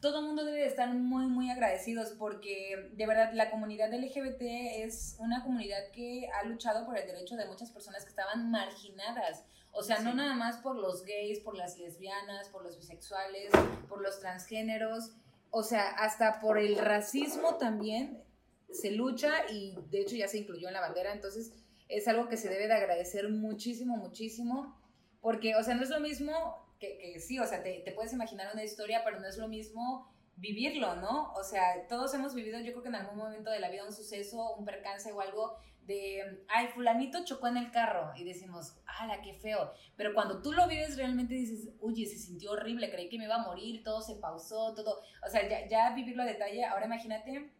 todo el mundo debe de estar muy, muy agradecidos porque de verdad la comunidad LGBT es una comunidad que ha luchado por el derecho de muchas personas que estaban marginadas. O sea, no nada más por los gays, por las lesbianas, por los bisexuales, por los transgéneros, o sea, hasta por el racismo también se lucha y de hecho ya se incluyó en la bandera, entonces es algo que se debe de agradecer muchísimo, muchísimo, porque, o sea, no es lo mismo que, que sí, o sea, te, te puedes imaginar una historia, pero no es lo mismo vivirlo, ¿no? O sea, todos hemos vivido, yo creo que en algún momento de la vida un suceso, un percance o algo de, ay, fulanito chocó en el carro y decimos, ala, qué feo. Pero cuando tú lo vives realmente dices, oye, se sintió horrible, creí que me iba a morir, todo se pausó, todo, o sea, ya, ya vivirlo a detalle, ahora imagínate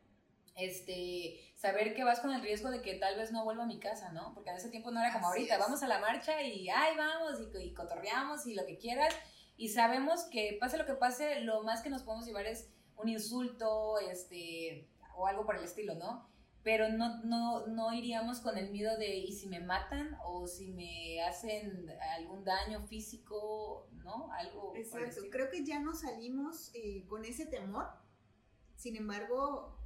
este, saber que vas con el riesgo de que tal vez no vuelva a mi casa, ¿no? Porque en ese tiempo no era como Así ahorita, es. vamos a la marcha y ay, vamos y, y cotorreamos y lo que quieras. Y sabemos que pase lo que pase, lo más que nos podemos llevar es un insulto, este, o algo por el estilo, ¿no? Pero no, no, no iríamos con el miedo de, ¿y si me matan? O si me hacen algún daño físico, ¿no? Algo Exacto, creo que ya no salimos eh, con ese temor. Sin embargo,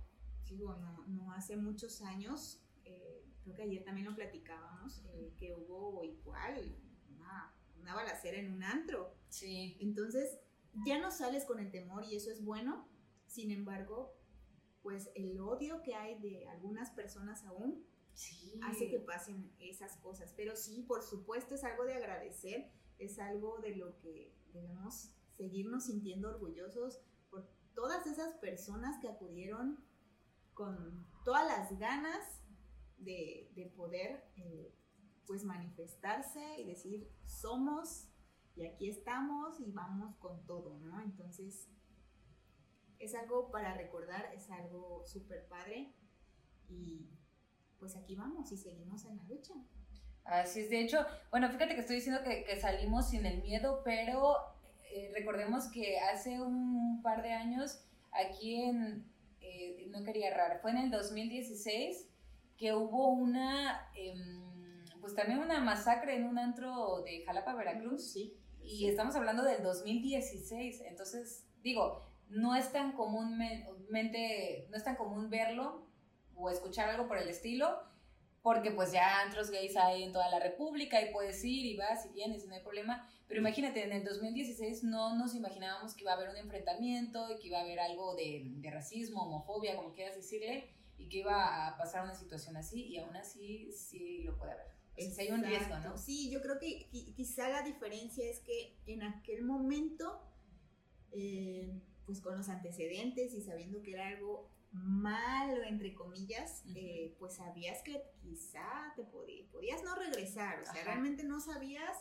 digo, no, no hace muchos años, eh, creo que ayer también lo platicábamos, eh, que hubo igual una, una balacera en un antro. Sí, Entonces, ya no sales con el temor y eso es bueno. Sin embargo, pues el odio que hay de algunas personas aún sí. hace que pasen esas cosas. Pero sí, por supuesto, es algo de agradecer, es algo de lo que debemos seguirnos sintiendo orgullosos por todas esas personas que acudieron con todas las ganas de, de poder eh, pues manifestarse y decir somos y aquí estamos y vamos con todo, ¿no? Entonces es algo para recordar, es algo súper padre y pues aquí vamos y seguimos en la lucha. Así es, de hecho, bueno, fíjate que estoy diciendo que, que salimos sin el miedo, pero eh, recordemos que hace un par de años aquí en, eh, no quería errar, fue en el 2016 que hubo una, em, pues también una masacre en un antro de Jalapa, Veracruz. Sí. Y estamos hablando del 2016, entonces digo, no es tan comúnmente, no es tan común verlo o escuchar algo por el estilo, porque pues ya antros gays hay en toda la república y puedes ir y vas y vienes y no hay problema, pero imagínate, en el 2016 no nos imaginábamos que iba a haber un enfrentamiento y que iba a haber algo de, de racismo, homofobia, como quieras decirle, y que iba a pasar una situación así y aún así sí lo puede haber. Sí hay un riesgo. ¿no? Sí, yo creo que qui- quizá la diferencia es que en aquel momento, eh, pues con los antecedentes y sabiendo que era algo malo, entre comillas, eh, pues sabías que quizá te podí- podías no regresar, o sea, Ajá. realmente no sabías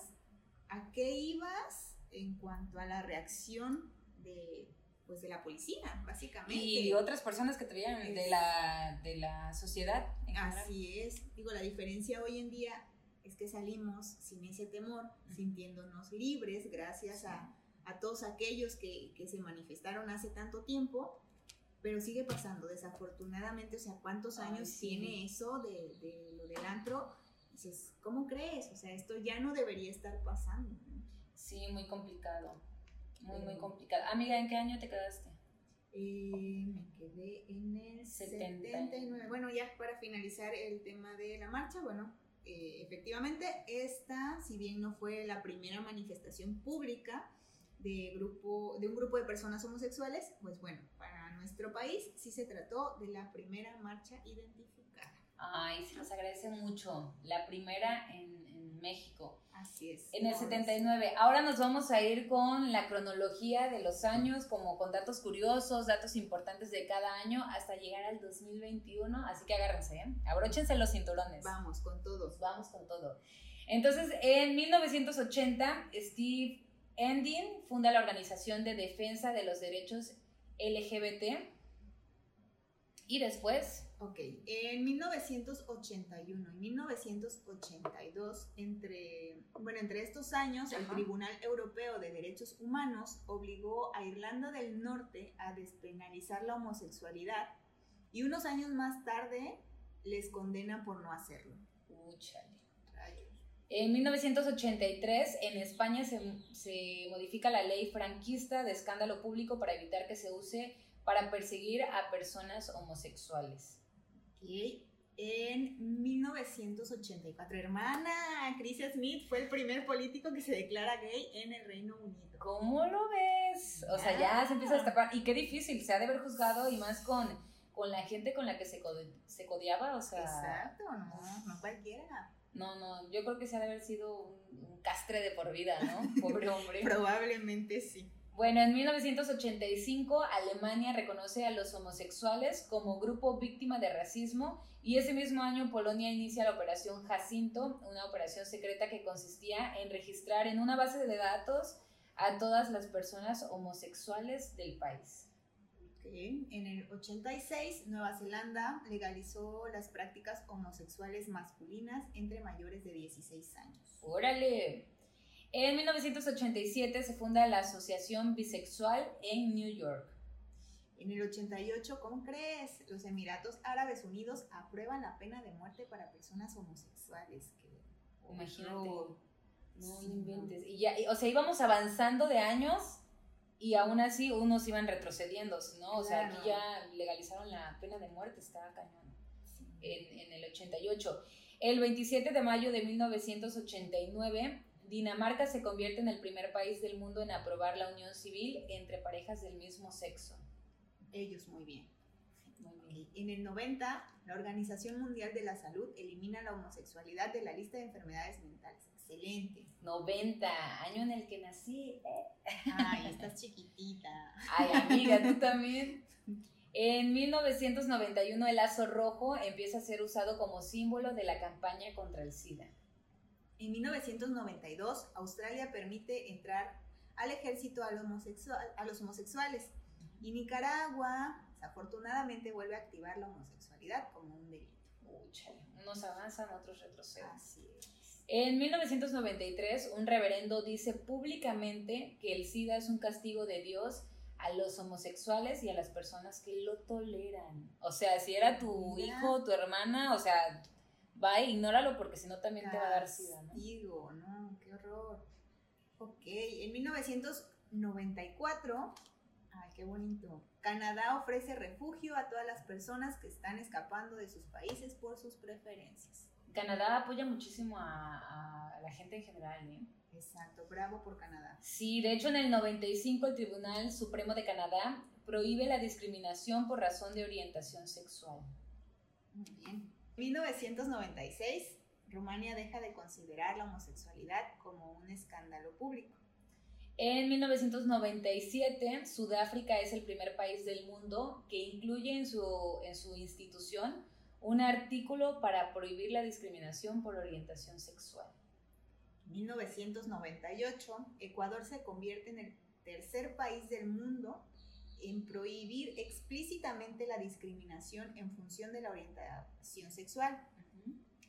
a qué ibas en cuanto a la reacción de, pues, de la policía, básicamente. Y otras personas que te veían de la, de la sociedad. en general. Así es. Digo, la diferencia hoy en día es que salimos sin ese temor, sintiéndonos libres gracias a, a todos aquellos que, que se manifestaron hace tanto tiempo, pero sigue pasando, desafortunadamente, o sea, ¿cuántos Ay, años sí. tiene eso de, de lo del antro? Dices, ¿cómo crees? O sea, esto ya no debería estar pasando. ¿no? Sí, muy complicado. Muy, muy Pero- complicado. Amiga, ¿en qué año te quedaste? Eh, me quedé en el 70. 79. Bueno, ya para finalizar el tema de la marcha, bueno, eh, efectivamente, esta, si bien no fue la primera manifestación pública de, grupo, de un grupo de personas homosexuales, pues bueno, para nuestro país sí se trató de la primera marcha identificada. Ay, se nos agradece mucho. La primera en, en México. Así es. En el Ahora sí. 79. Ahora nos vamos a ir con la cronología de los años, como con datos curiosos, datos importantes de cada año, hasta llegar al 2021. Así que agárrense, ¿eh? Abróchense los cinturones. Vamos con todos. Vamos con todo. Entonces, en 1980, Steve Endin funda la Organización de Defensa de los Derechos LGBT. Y después, Ok, en 1981 y 1982, entre, bueno, entre estos años, el. Tribunal Europeo de Derechos Humanos obligó a Irlanda del Norte a despenalizar la homosexualidad y unos años más tarde les condenan por no hacerlo. úchale. En 1983, en España se, se modifica la ley franquista de escándalo público para evitar que se use para perseguir a personas homosexuales. Ok, En 1984, hermana, Chris Smith fue el primer político que se declara gay en el Reino Unido. ¿Cómo lo ves? O sea, ya se empieza a destapar. Y qué difícil, se ha de haber juzgado y más con, con la gente con la que se, code- se codiaba. O sea, Exacto, no, no cualquiera. No, no, yo creo que se ha de haber sido un, un castre de por vida, ¿no? Pobre hombre. Probablemente sí. Bueno, en 1985 Alemania reconoce a los homosexuales como grupo víctima de racismo y ese mismo año Polonia inicia la operación Jacinto, una operación secreta que consistía en registrar en una base de datos a todas las personas homosexuales del país. En el 86, Nueva Zelanda legalizó las prácticas homosexuales masculinas entre mayores de 16 años. ¡Órale! En 1987 se funda la Asociación Bisexual en New York. En el 88, ¿cómo crees? Los Emiratos Árabes Unidos aprueban la pena de muerte para personas homosexuales. Imagínate. No, no inventes. Y ya, o sea, íbamos avanzando de años y aún así unos iban retrocediendo, ¿no? O sea, aquí ya legalizaron la pena de muerte, estaba cañón. En, en el 88. El 27 de mayo de 1989 Dinamarca se convierte en el primer país del mundo en aprobar la unión civil entre parejas del mismo sexo. Ellos muy bien. En el 90, la Organización Mundial de la Salud elimina la homosexualidad de la lista de enfermedades mentales. Excelente. 90, año en el que nací. Ay, estás chiquitita. Ay, amiga, tú también. En 1991 el lazo rojo empieza a ser usado como símbolo de la campaña contra el SIDA. En 1992, Australia permite entrar al ejército a los, homosexuales y Nicaragua, desafortunadamente, vuelve a activar la homosexualidad como un delito. unos avanzan, otros retroceden. Así es. En 1993, un reverendo dice públicamente que el SIDA es un castigo de Dios a los homosexuales y a las personas que lo toleran. O sea, si era tu hijo, tu hermana, o sea, va, ignóralo porque si no también te va a dar sida, ¿no? Digo, no, qué horror. Ok, en 1994, ay, qué bonito. Canadá ofrece refugio a todas las personas que están escapando de sus países por sus preferencias. Canadá apoya muchísimo a, la gente en general, ¿eh? Exacto, bravo por Canadá. Sí, de hecho en el 95 el Tribunal Supremo de Canadá prohíbe la discriminación por razón de orientación sexual. Muy bien. 1996, Rumania deja de considerar la homosexualidad como un escándalo público. En 1997, Sudáfrica es el primer país del mundo que incluye en su, en su institución un artículo para prohibir la discriminación por orientación sexual. 1998, Ecuador se convierte en el tercer país del mundo en prohibir explícitamente la discriminación en función de la orientación sexual.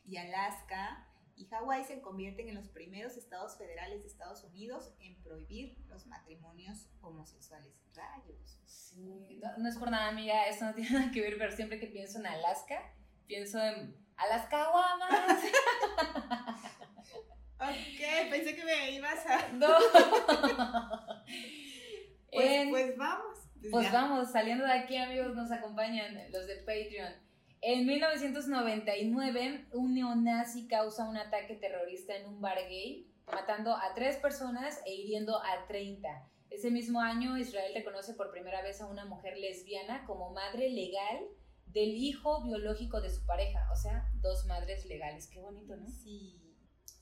Y Alaska y Hawái se convierten en los primeros estados federales de Estados Unidos en prohibir los matrimonios homosexuales. Rayos. Sí, no, es por nada, amiga, eso no tiene nada que ver, pero siempre que pienso en Alaska, pienso en Alaska Guamas. ok, pensé que me ibas a... No. pues, pues vamos. Pues vamos, saliendo de aquí, amigos, nos acompañan los de Patreon. En 1999, un neonazi causa un ataque terrorista en un bar gay, matando a tres personas e hiriendo a 30. Ese mismo año, Israel reconoce por primera vez a una mujer lesbiana como madre legal del hijo biológico de su pareja. O sea, dos madres legales. Qué bonito, ¿no? Sí.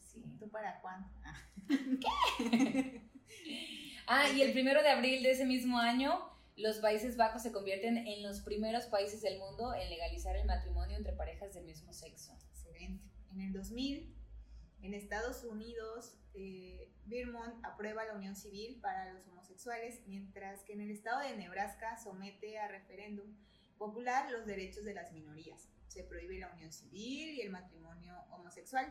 sí. ¿Tú para cuándo? ¿Qué? ah, y el primero de abril de ese mismo año los Países Bajos se convierten en los primeros países del mundo en legalizar el matrimonio entre parejas del mismo sexo. Excelente. En el 2000, en Estados Unidos, eh, Vermont aprueba la unión civil para los homosexuales, mientras que en el estado de Nebraska somete a referéndum popular los derechos de las minorías. Se prohíbe la unión civil y el matrimonio homosexual.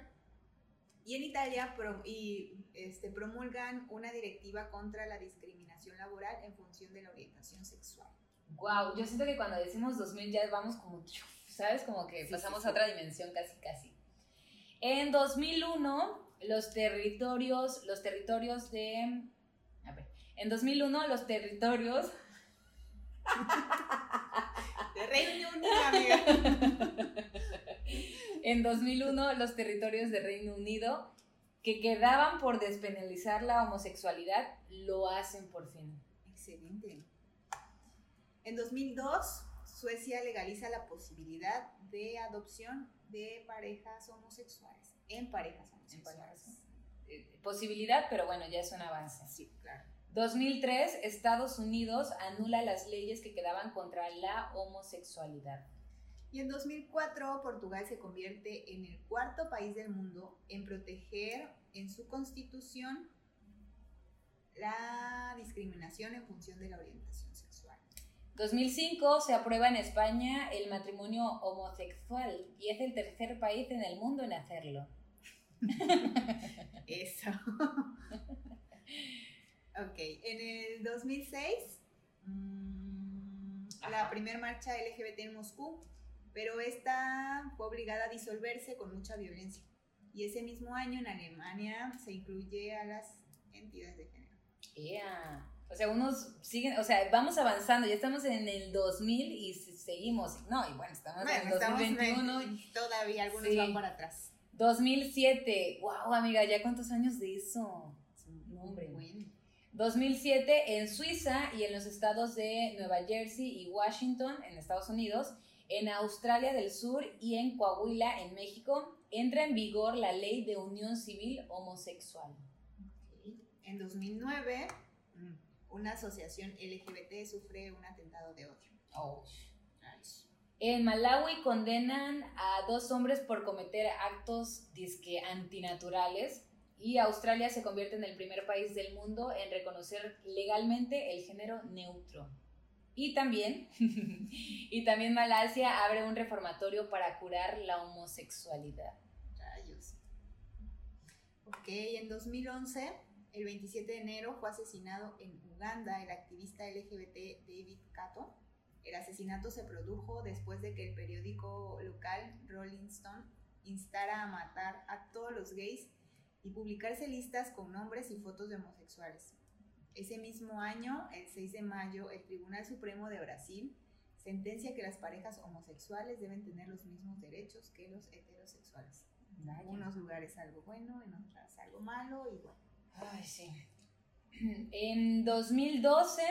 Y en Italia y, este, promulgan una directiva contra la discriminación laboral en función de la orientación sexual. Wow, yo siento que cuando decimos 2000 ya vamos como, ¿sabes? Como que pasamos a otra dimensión casi, casi. En 2001, los territorios, los territorios de... A ver, en 2001 los territorios... de Reino Unido, amiga. En 2001 los territorios de Reino Unido que quedaban por despenalizar la homosexualidad lo hacen por fin. Excelente. En 2002, Suecia legaliza la posibilidad de adopción de parejas homosexuales, en parejas homosexuales. Eh, posibilidad, pero bueno, ya es un avance. Sí, claro. 2003, Estados Unidos anula las leyes que quedaban contra la homosexualidad. Y en 2004 Portugal se convierte en el cuarto país del mundo en proteger en su constitución la discriminación en función de la orientación sexual. 2005 se aprueba en España el matrimonio homosexual y es el tercer país en el mundo en hacerlo. Eso. ok, en el 2006, mm, la primera marcha LGBT en Moscú, pero esta fue obligada a disolverse con mucha violencia. Y ese mismo año en Alemania se incluye a las entidades de género. Yeah. O sea, unos siguen, o sea, vamos avanzando, ya estamos en el 2000 y seguimos, no, y bueno, estamos en el 2021. y todavía algunos van para atrás. 2007, wow, amiga, ¿ya cuántos años de eso? Nombre. Bueno. 2007 en Suiza y en los estados de Nueva Jersey y Washington, en Estados Unidos, en Australia del Sur y en Coahuila, en México, entra en vigor la ley de unión civil homosexual. En 2009 una asociación LGBT sufre un atentado de odio. Oh. En Malawi condenan a dos hombres por cometer actos disque antinaturales y Australia se convierte en el primer país del mundo en reconocer legalmente el género neutro. Y también, y también Malasia abre un reformatorio para curar la homosexualidad. Rayos. Ok, en 2011 el 27 de enero fue asesinado en Uganda el activista LGBT David Kato. El asesinato se produjo después de que el periódico local Rolling Stone instara a matar a todos los gays y publicarse listas con nombres y fotos de homosexuales. Ese mismo año, el 6 de mayo, el Tribunal Supremo de Brasil sentencia que las parejas homosexuales deben tener los mismos derechos que los heterosexuales. En algunos lugares algo bueno, en otros algo malo y bueno. Ay, sí. En 2012,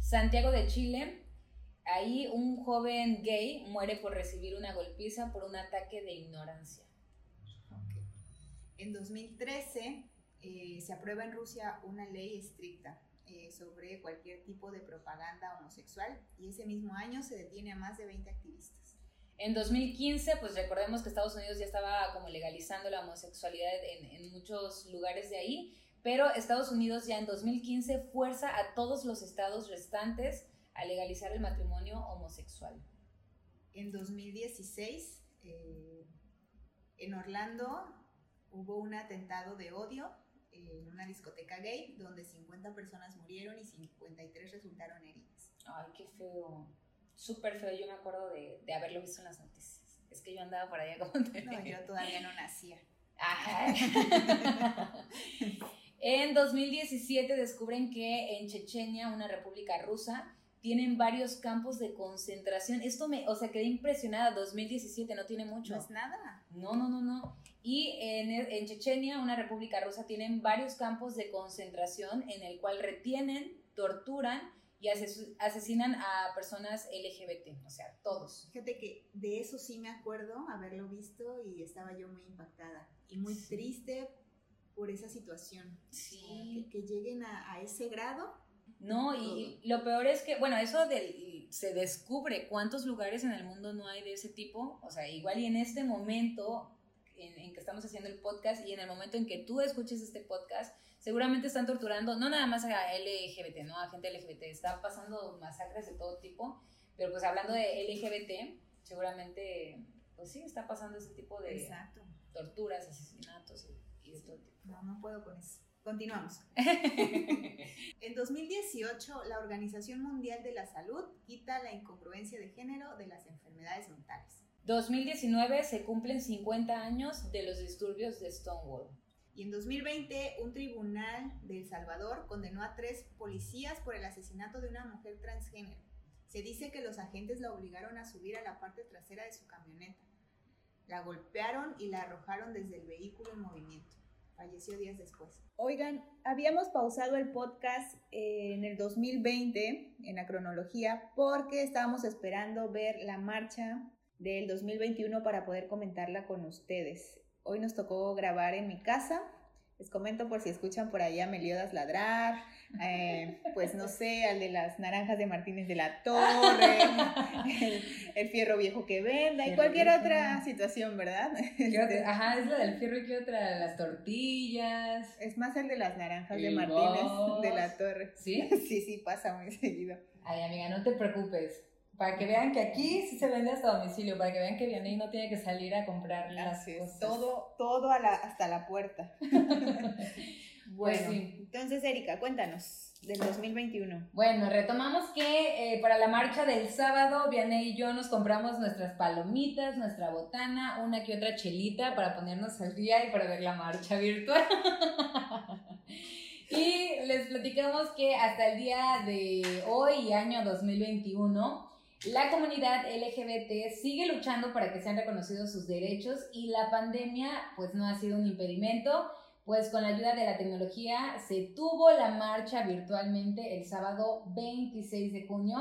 Santiago de Chile, ahí un joven gay muere por recibir una golpiza por un ataque de ignorancia. En 2013 eh, se aprueba en Rusia una ley estricta eh, sobre cualquier tipo de propaganda homosexual y ese mismo año se detiene a más de 20 activistas. En 2015, pues recordemos que Estados Unidos ya estaba como legalizando la homosexualidad en, en muchos lugares de ahí pero Estados Unidos ya en 2015 fuerza a todos los estados restantes a legalizar el matrimonio homosexual. En 2016, eh, en Orlando hubo un atentado de odio en una discoteca gay donde 50 personas murieron y 53 resultaron heridas. Ay, qué feo. Súper feo. Yo me acuerdo de, de, haberlo visto en las noticias. Es que yo andaba por allá como... No, yo todavía no nacía. Ajá. En 2017 descubren que en Chechenia, una república rusa, tienen varios campos de concentración. Esto me, o sea, quedé impresionada. 2017 no tiene mucho. No es nada. No, no, no, no. Y en, en Chechenia, una república rusa, tienen varios campos de concentración en el cual retienen, torturan y asesinan a personas LGBT, o sea, todos. Fíjate que de eso sí me acuerdo haberlo visto y estaba yo muy impactada y muy triste por esa situación. Sí. que, lleguen a, ese grado. No, y, lo peor es que, bueno, eso del, se descubre cuántos lugares en el mundo no hay de ese tipo. O sea, igual y en este momento en, que estamos haciendo el podcast y en el momento en que tú escuches este podcast, seguramente están torturando no nada más a LGBT, ¿no? A gente LGBT. Están pasando masacres de todo tipo. Pero pues hablando de LGBT, seguramente, pues sí, está pasando ese tipo de torturas, asesinatos y, y de todo tipo. No, no puedo con eso. Continuamos. en 2018, la Organización Mundial de la Salud quita la incongruencia de género de las enfermedades mentales. 2019 se cumplen 50 años de los disturbios de Stonewall. Y en 2020, un tribunal de El Salvador condenó a tres policías por el asesinato de una mujer transgénero. Se dice que los agentes la obligaron a subir a la parte trasera de su camioneta. La golpearon y la arrojaron desde el vehículo en movimiento falleció días después. Oigan, habíamos pausado el podcast en el 2020, en la cronología, porque estábamos esperando ver la marcha del 2021 para poder comentarla con ustedes. Hoy nos tocó grabar en mi casa, Les comento por si escuchan por ahí a Meliodas ladrar, eh, pues no sé, al de las naranjas de Martínez de la Torre, el, fierro viejo que venda y cualquier otra situación, ¿verdad? Este, ajá, es lo del fierro y qué otra, las tortillas. Es más el de las naranjas de Martínez de la Torre. ¿Sí? Sí, sí, pasa muy seguido. Ay, amiga, no te preocupes. Para que vean que aquí sí se vende hasta domicilio, para que vean que Vianney no tiene que salir a comprar las cosas. Todo, todo hasta la puerta. Pues bueno, entonces Erika, cuéntanos del 2021. Bueno, retomamos que eh, para la marcha del sábado, Vianney y yo nos compramos nuestras palomitas, nuestra botana, una que otra chelita para ponernos al día y para ver la marcha virtual. y les platicamos que hasta el día de hoy, año 2021, la comunidad LGBT sigue luchando para que sean reconocidos sus derechos y la pandemia pues no ha sido un impedimento, pues con la ayuda de la tecnología se tuvo la marcha virtualmente el sábado 26 de junio.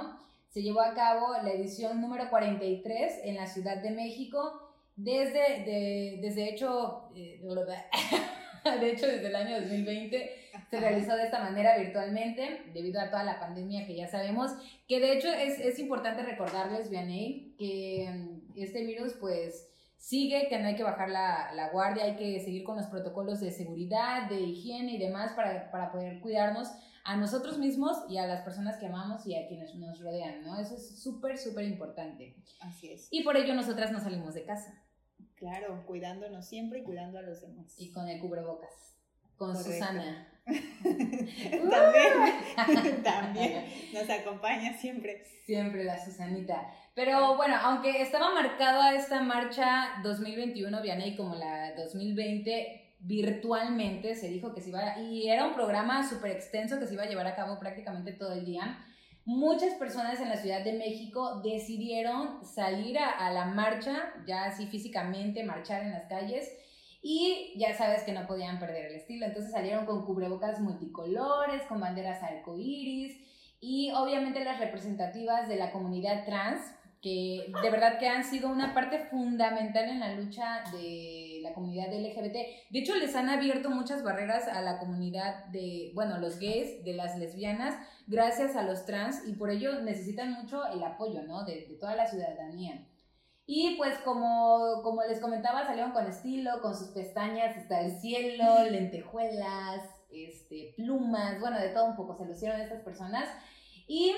Se llevó a cabo la edición número 43 en la Ciudad de México. Desde, desde hecho, eh, de hecho, desde el año 2020 se realizó de esta manera virtualmente, debido a toda la pandemia que ya sabemos, que de hecho es, es importante recordarles, Vianey, que mm, este virus pues sigue, que no hay que bajar la, la, guardia, hay que seguir con los protocolos de seguridad, de higiene y demás para, para poder cuidarnos a nosotros mismos y a las personas que amamos y a quienes nos rodean, ¿no? Eso es súper, súper importante. Así es. Y por ello nosotras no salimos de casa. Claro, cuidándonos siempre y cuidando a los demás. Y con el cubrebocas. Con Susana. también, también nos acompaña siempre. Siempre la Susanita. Pero bueno, aunque estaba marcada esta marcha 2021, Vianey, como la 2020, virtualmente se dijo que se iba, y era un programa súper extenso que se iba a llevar a cabo prácticamente todo el día muchas personas en la Ciudad de México decidieron salir a, la marcha, ya así físicamente, marchar en las calles. Y ya sabes que no podían perder el estilo, entonces salieron con cubrebocas multicolores, con banderas arcoíris y obviamente las representativas de la comunidad trans, que de verdad que han sido una parte fundamental en la lucha de la comunidad LGBT. De hecho, les han abierto muchas barreras a la comunidad de, bueno, los gays, de las lesbianas, gracias a los trans y por ello necesitan mucho el apoyo, ¿no? De, de toda la ciudadanía. Y pues como, como les comentaba, salieron con estilo, con sus pestañas hasta el cielo, lentejuelas, este, plumas, bueno, de todo un poco se lucieron estas personas. Y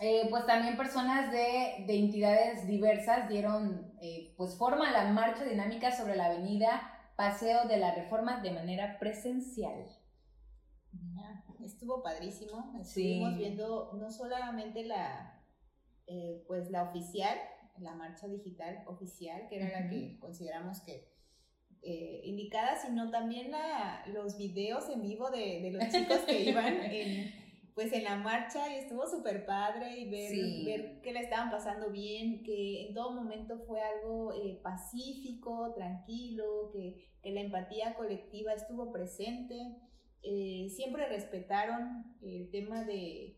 eh, pues también personas de, de entidades diversas dieron eh, pues forma a la marcha dinámica sobre la avenida Paseo de la Reforma de manera presencial. Estuvo padrísimo, estuvimos viendo no solamente la, eh, pues la oficial, la marcha digital oficial, que era la que consideramos que indicada, sino también la, los videos en vivo de, de los chicos que iban en pues en la marcha y estuvo súper padre y ver, ver que le estaban pasando bien, que en todo momento fue algo eh, pacífico, tranquilo, que, la empatía colectiva estuvo presente, eh, siempre respetaron el tema de,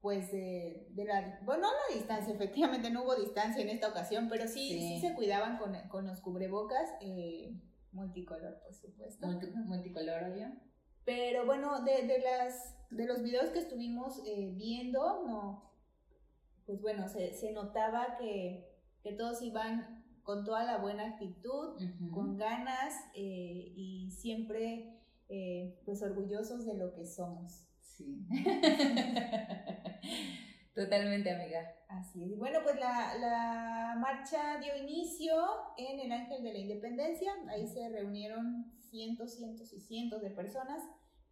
pues de, la, bueno, no la distancia, efectivamente no hubo distancia en esta ocasión, pero sí, sí. se cuidaban con, los cubrebocas, eh, multicolor, por supuesto. multicolor, obvio. Pero bueno, de, de las de los videos que estuvimos eh, viendo, no, pues bueno, se, se notaba que, que, todos iban con toda la buena actitud, con ganas eh, y siempre eh, pues orgullosos de lo que somos. Sí. Totalmente, amiga. Así es. Bueno, pues la, la, marcha dio inicio en el Ángel de la Independencia. Ahí se reunieron cientos, cientos y cientos de personas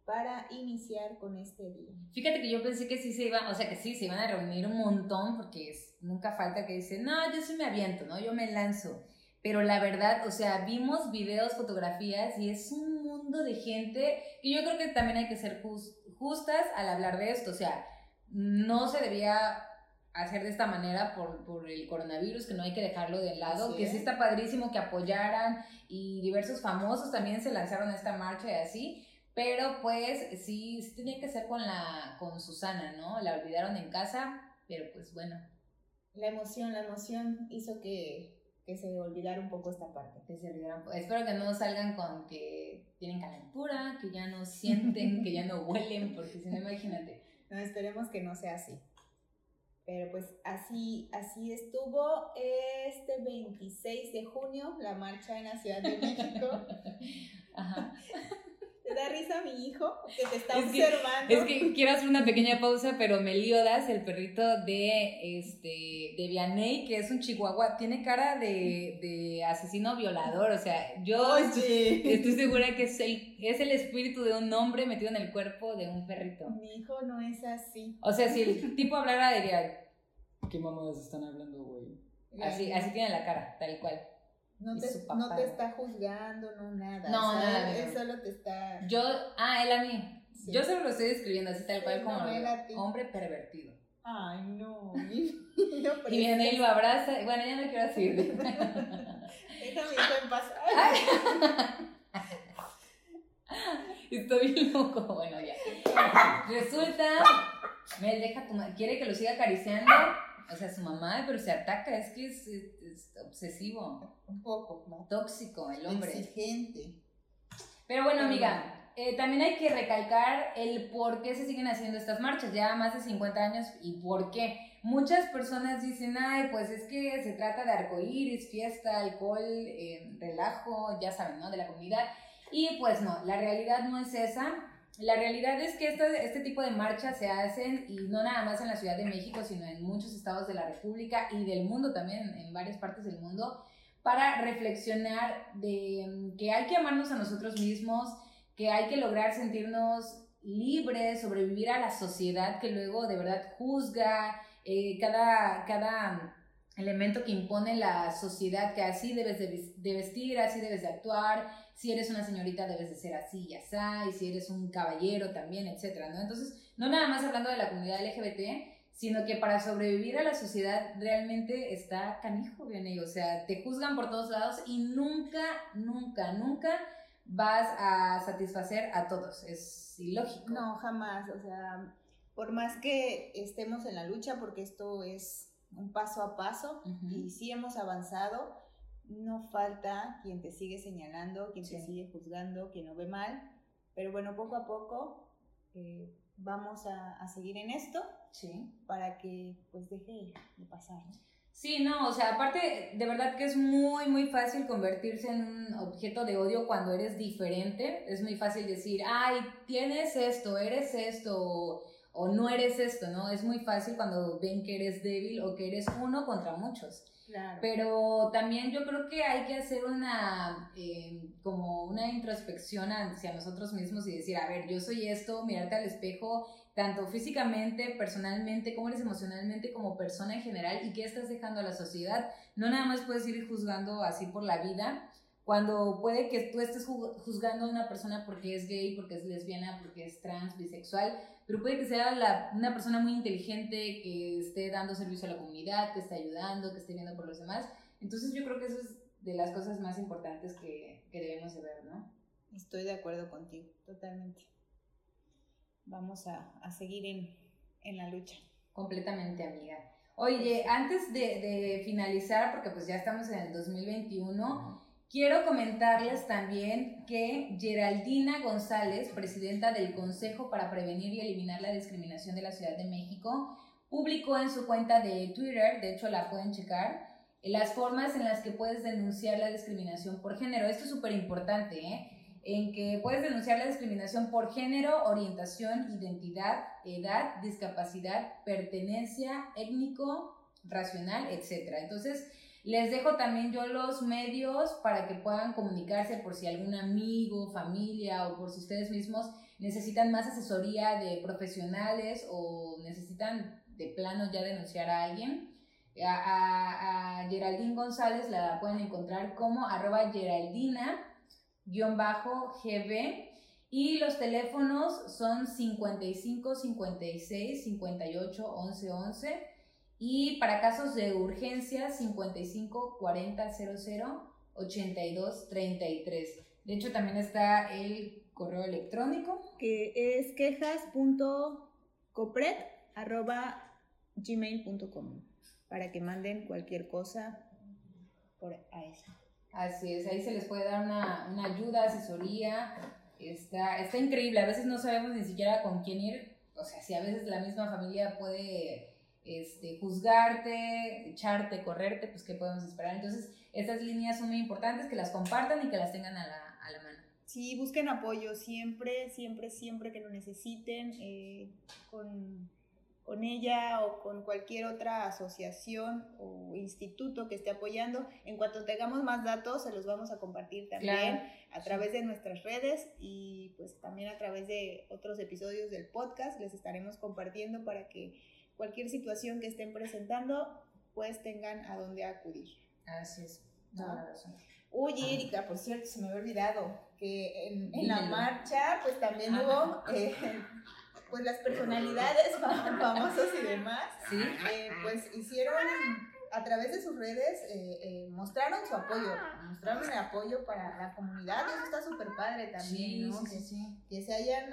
para iniciar con este día. Fíjate que yo pensé que sí se iban, o sea, que sí, se iban a reunir un montón, porque es, nunca falta que dicen, no, yo sí me aviento, ¿no? Yo me lanzo. Pero la verdad, o sea, vimos videos, fotografías y es un mundo de gente y yo creo que también hay que ser justas al hablar de esto. O sea, no se debía hacer de esta manera por, por el coronavirus, que no hay que dejarlo de lado, que sí está padrísimo que apoyaran y diversos famosos también se lanzaron a esta marcha y así, pero pues sí, sí tenía que ser con, la, con Susana, ¿no? La olvidaron en casa, pero pues bueno. La emoción, la emoción hizo que, que se olvidara un poco esta parte. Que se. Espero que no salgan con que tienen calentura, que ya no sienten, que ya no huelen, porque si no, imagínate. No, esperemos que no sea así. Pero pues así, así estuvo este 26 de junio la marcha en la Ciudad de México. Ajá. Te da risa mi hijo que te está observando. es que quiero hacer una pequeña pausa, pero Meliodas, el perrito de este de Vianney, que es un chihuahua, tiene cara de, de asesino violador. O sea, yo estoy, estoy, segura que es el, es el espíritu de un hombre metido en el cuerpo de un perrito. Mi hijo no es así. O sea, si el tipo hablara, diría, ¿qué mamadas están hablando, güey? Así, así tiene la cara, tal cual. No te, no te, está juzgando, no nada. No, nada. Él solo te está. Yo, ah, él a mí. Yo solo lo estoy describiendo así tal cual como hombre pervertido. Ay, no. y viene y lo abraza. Bueno, ya no quiero decir. Déjame en paz. Estoy bien loco. Bueno, ya. Resulta, me deja tu quiere que lo siga acariciando o sea, su mamá, pero se ataca, es que es, obsesivo. Un poco, ¿no? Tóxico el hombre. Exigente. Pero bueno, amiga, eh, también hay que recalcar el por qué se siguen haciendo estas marchas, ya más de 50 años, y por qué. Muchas personas dicen, ay, pues es que se trata de arcoíris, fiesta, alcohol, eh, relajo, ya saben, ¿no? De la comunidad. Y pues no, la realidad no es esa la realidad es que este, este tipo de marchas se hacen y no nada más en la Ciudad de México, sino en muchos estados de la República y del mundo también, en varias partes del mundo, para reflexionar de mm, que hay que amarnos a nosotros mismos, que hay que lograr sentirnos libres, sobrevivir a la sociedad que luego de verdad juzga eh, cada, cada elemento que impone la sociedad, que así debes de vestir, así debes de actuar, si eres una señorita debes de ser así y así, y si eres un caballero también, etcétera, ¿no? Entonces, no nada más hablando de la comunidad LGBT, sino que para sobrevivir a la sociedad realmente está canijo, viene, o sea, te juzgan por todos lados y nunca, nunca, nunca vas a satisfacer a todos, es ilógico. No, jamás, o sea, por más que estemos en la lucha, porque esto es un paso a paso y sí hemos avanzado, no falta quien te sigue señalando, quien te sigue juzgando, quien no ve mal, pero bueno, poco a poco eh, vamos a, seguir en esto sí. para que pues deje de pasar. Sí, no, o sea, aparte, de verdad que es muy, muy fácil convertirse en un objeto de odio cuando eres diferente. Es muy fácil decir, ay, tienes esto, eres esto, o no eres esto, ¿no? Es muy fácil cuando ven que eres débil o que eres uno contra muchos. Pero también yo creo que hay que hacer una, eh, como una introspección hacia nosotros mismos y decir, a ver, yo soy esto, mirarte al espejo, tanto físicamente, personalmente, como eres emocionalmente, como persona en general, y qué estás dejando a la sociedad. No nada más puedes ir juzgando así por la vida, cuando puede que tú estés juzgando a una persona porque es gay, porque es lesbiana, porque es trans, bisexual, pero puede que sea una persona muy inteligente, que esté dando servicio a la comunidad, que esté ayudando, que esté viendo por los demás. Entonces yo creo que eso es de las cosas más importantes que, que debemos de ver, ¿no? Estoy de acuerdo contigo, totalmente. Vamos a, a seguir en, en, la lucha. Completamente, amiga. Oye, antes de, de, finalizar, porque pues ya estamos en el 2021, Quiero comentarles también que Geraldina González, presidenta del Consejo para Prevenir y Eliminar la Discriminación de la Ciudad de México, publicó en su cuenta de Twitter, de hecho la pueden checar, las formas en las que puedes denunciar la discriminación por género. Esto es súper importante, ¿eh? en que puedes denunciar la discriminación por género, orientación, identidad, edad, discapacidad, pertenencia, étnico, racional, etc. Entonces, les dejo también yo los medios para que puedan comunicarse por si algún amigo, familia o por si ustedes mismos necesitan más asesoría de profesionales o necesitan de plano ya denunciar a alguien. A, Geraldine González la pueden encontrar como arroba Geraldina-GB y los teléfonos son 55 56 58 11 11 y para casos de urgencia, 55 40 00 82 33. De hecho, también está el correo electrónico. Que es quejas.copret.gmail.com para que manden cualquier cosa por a eso. Así es, ahí se les puede dar una, una ayuda, asesoría. Está, está increíble, a veces no sabemos ni siquiera con quién ir. O sea, si a veces la misma familia puede este, juzgarte, echarte, correrte, pues qué podemos esperar. Entonces, estas líneas son muy importantes, que las compartan y que las tengan a la, a la mano. Sí, busquen apoyo siempre, siempre, siempre que lo necesiten, eh, con, con, ella o con cualquier otra asociación o instituto que esté apoyando. En cuanto tengamos más datos, se los vamos a compartir también a través de nuestras redes y pues también a través de otros episodios del podcast. Les estaremos compartiendo para que cualquier situación que estén presentando, pues tengan a dónde acudir. Así es. Oye, Erika, por cierto, se me había olvidado que en, la marcha, pues también hubo, eh, pues las personalidades famosas y demás, ¿Sí? Eh, pues hicieron a través de sus redes, eh, mostraron su apoyo, mostraron el apoyo para la comunidad y eso está súper padre también, ¿no? Sí, sí, que, se hayan,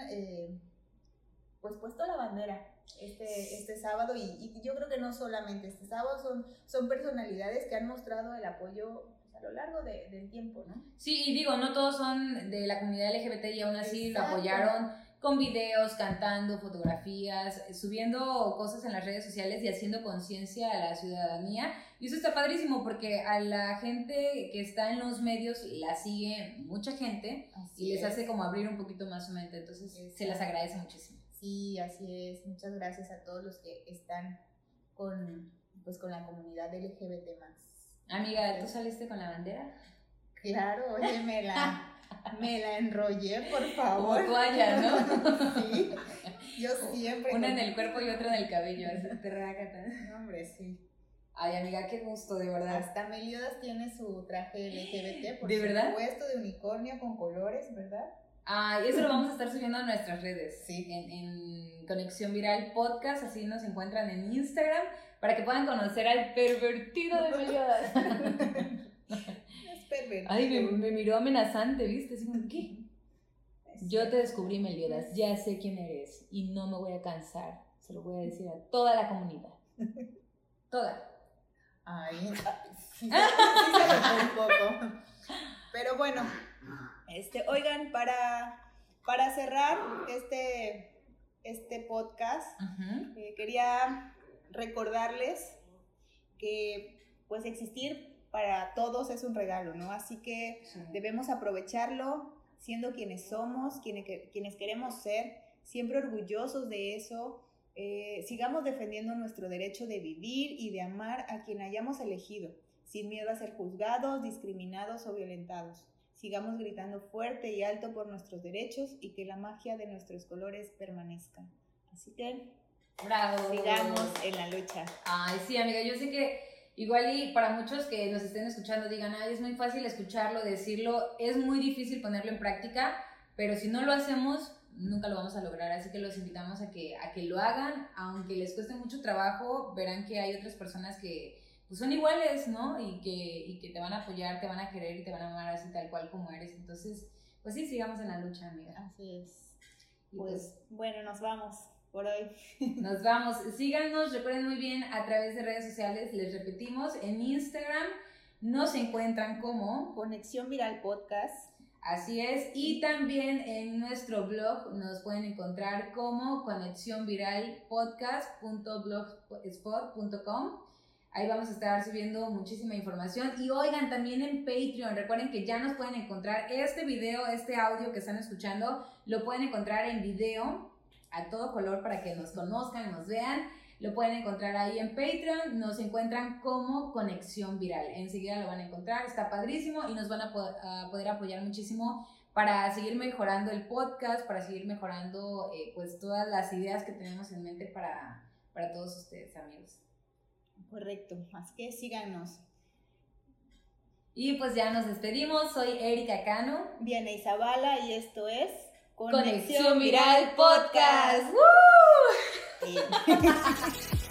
pues puesto la bandera este, este sábado y, yo creo que no solamente este sábado, son, son personalidades que han mostrado el apoyo pues, a lo largo de, del tiempo, ¿no? Sí, y digo, no todos son de la comunidad LGBT y aún así lo apoyaron con videos, cantando, fotografías, subiendo cosas en las redes sociales y haciendo conciencia a la ciudadanía. Y eso está padrísimo porque a la gente que está en los medios la sigue mucha gente y les hace como abrir un poquito más su mente. Entonces se las agradece muchísimo. Sí, así es. Muchas gracias a todos los que están con, pues, con la comunidad LGBT más. Amiga, ¿tú saliste con la bandera? Claro, oye, me la, me la enrollé, por favor. Como toalla, ¿no? sí, yo siempre. Una en el cuerpo y otra en el cabello, No, hombre, sí. Ay, amiga, qué gusto, de verdad. Hasta Meliodas tiene su traje LGBT, por ¿De verdad? supuesto, de unicornio con colores, ¿verdad? Ah, y eso lo vamos a estar subiendo a nuestras redes. Sí. En, en, Conexión Viral Podcast, así nos encuentran en Instagram, para que puedan conocer al pervertido de Meliodas. es pervertido. Ay, me, miró amenazante, ¿viste? Así como, ¿qué? Yo te descubrí, Meliodas, ya sé quién eres y no me voy a cansar. Se lo voy a decir a toda la comunidad. Toda. Ay, sí, sí, se un poco. Pero bueno, este, oigan, para, para cerrar este, este podcast, eh, quería recordarles que pues existir para todos es un regalo, ¿no? Así que debemos aprovecharlo siendo quienes somos, quienes, quienes queremos ser, siempre orgullosos de eso. Eh, sigamos defendiendo nuestro derecho de vivir y de amar a quien hayamos elegido, sin miedo a ser juzgados, discriminados o violentados sigamos gritando fuerte y alto por nuestros derechos y que la magia de nuestros colores permanezca. Así que, bravo. Sigamos en la lucha. Ay, sí, amiga, yo sé que igual y para muchos que nos estén escuchando digan, ay, es muy fácil escucharlo, decirlo, es muy difícil ponerlo en práctica, pero si no lo hacemos, nunca lo vamos a lograr. Así que los invitamos a que, a que lo hagan, aunque les cueste mucho trabajo, verán que hay otras personas que pues son iguales, ¿no? Y que, y que te van a apoyar, te van a querer y te van a amar así tal cual como eres. Entonces, pues sí, sigamos en la lucha, amiga. Así es. pues, pues bueno, nos vamos por hoy. Nos vamos. Síganos, recuerden muy bien a través de redes sociales, les repetimos, en Instagram nos encuentran como Conexión Viral Podcast. Así es, y también en nuestro blog nos pueden encontrar como conexiónviralpodcast.blogspot.com. Ahí vamos a estar subiendo muchísima información. Y oigan, también en Patreon, recuerden que ya nos pueden encontrar este video, este audio que están escuchando, lo pueden encontrar en video a todo color para que nos conozcan, nos vean. Lo pueden encontrar ahí en Patreon, nos encuentran como Conexión Viral. Enseguida lo van a encontrar, está padrísimo y nos van a, poder apoyar muchísimo para seguir mejorando el podcast, para seguir mejorando eh, pues todas las ideas que tenemos en mente para, para todos ustedes, amigos. Correcto, así que síganos. Y pues ya nos despedimos, soy Erika Cano. Viene Isabala y esto es Conexión, Viral Podcast.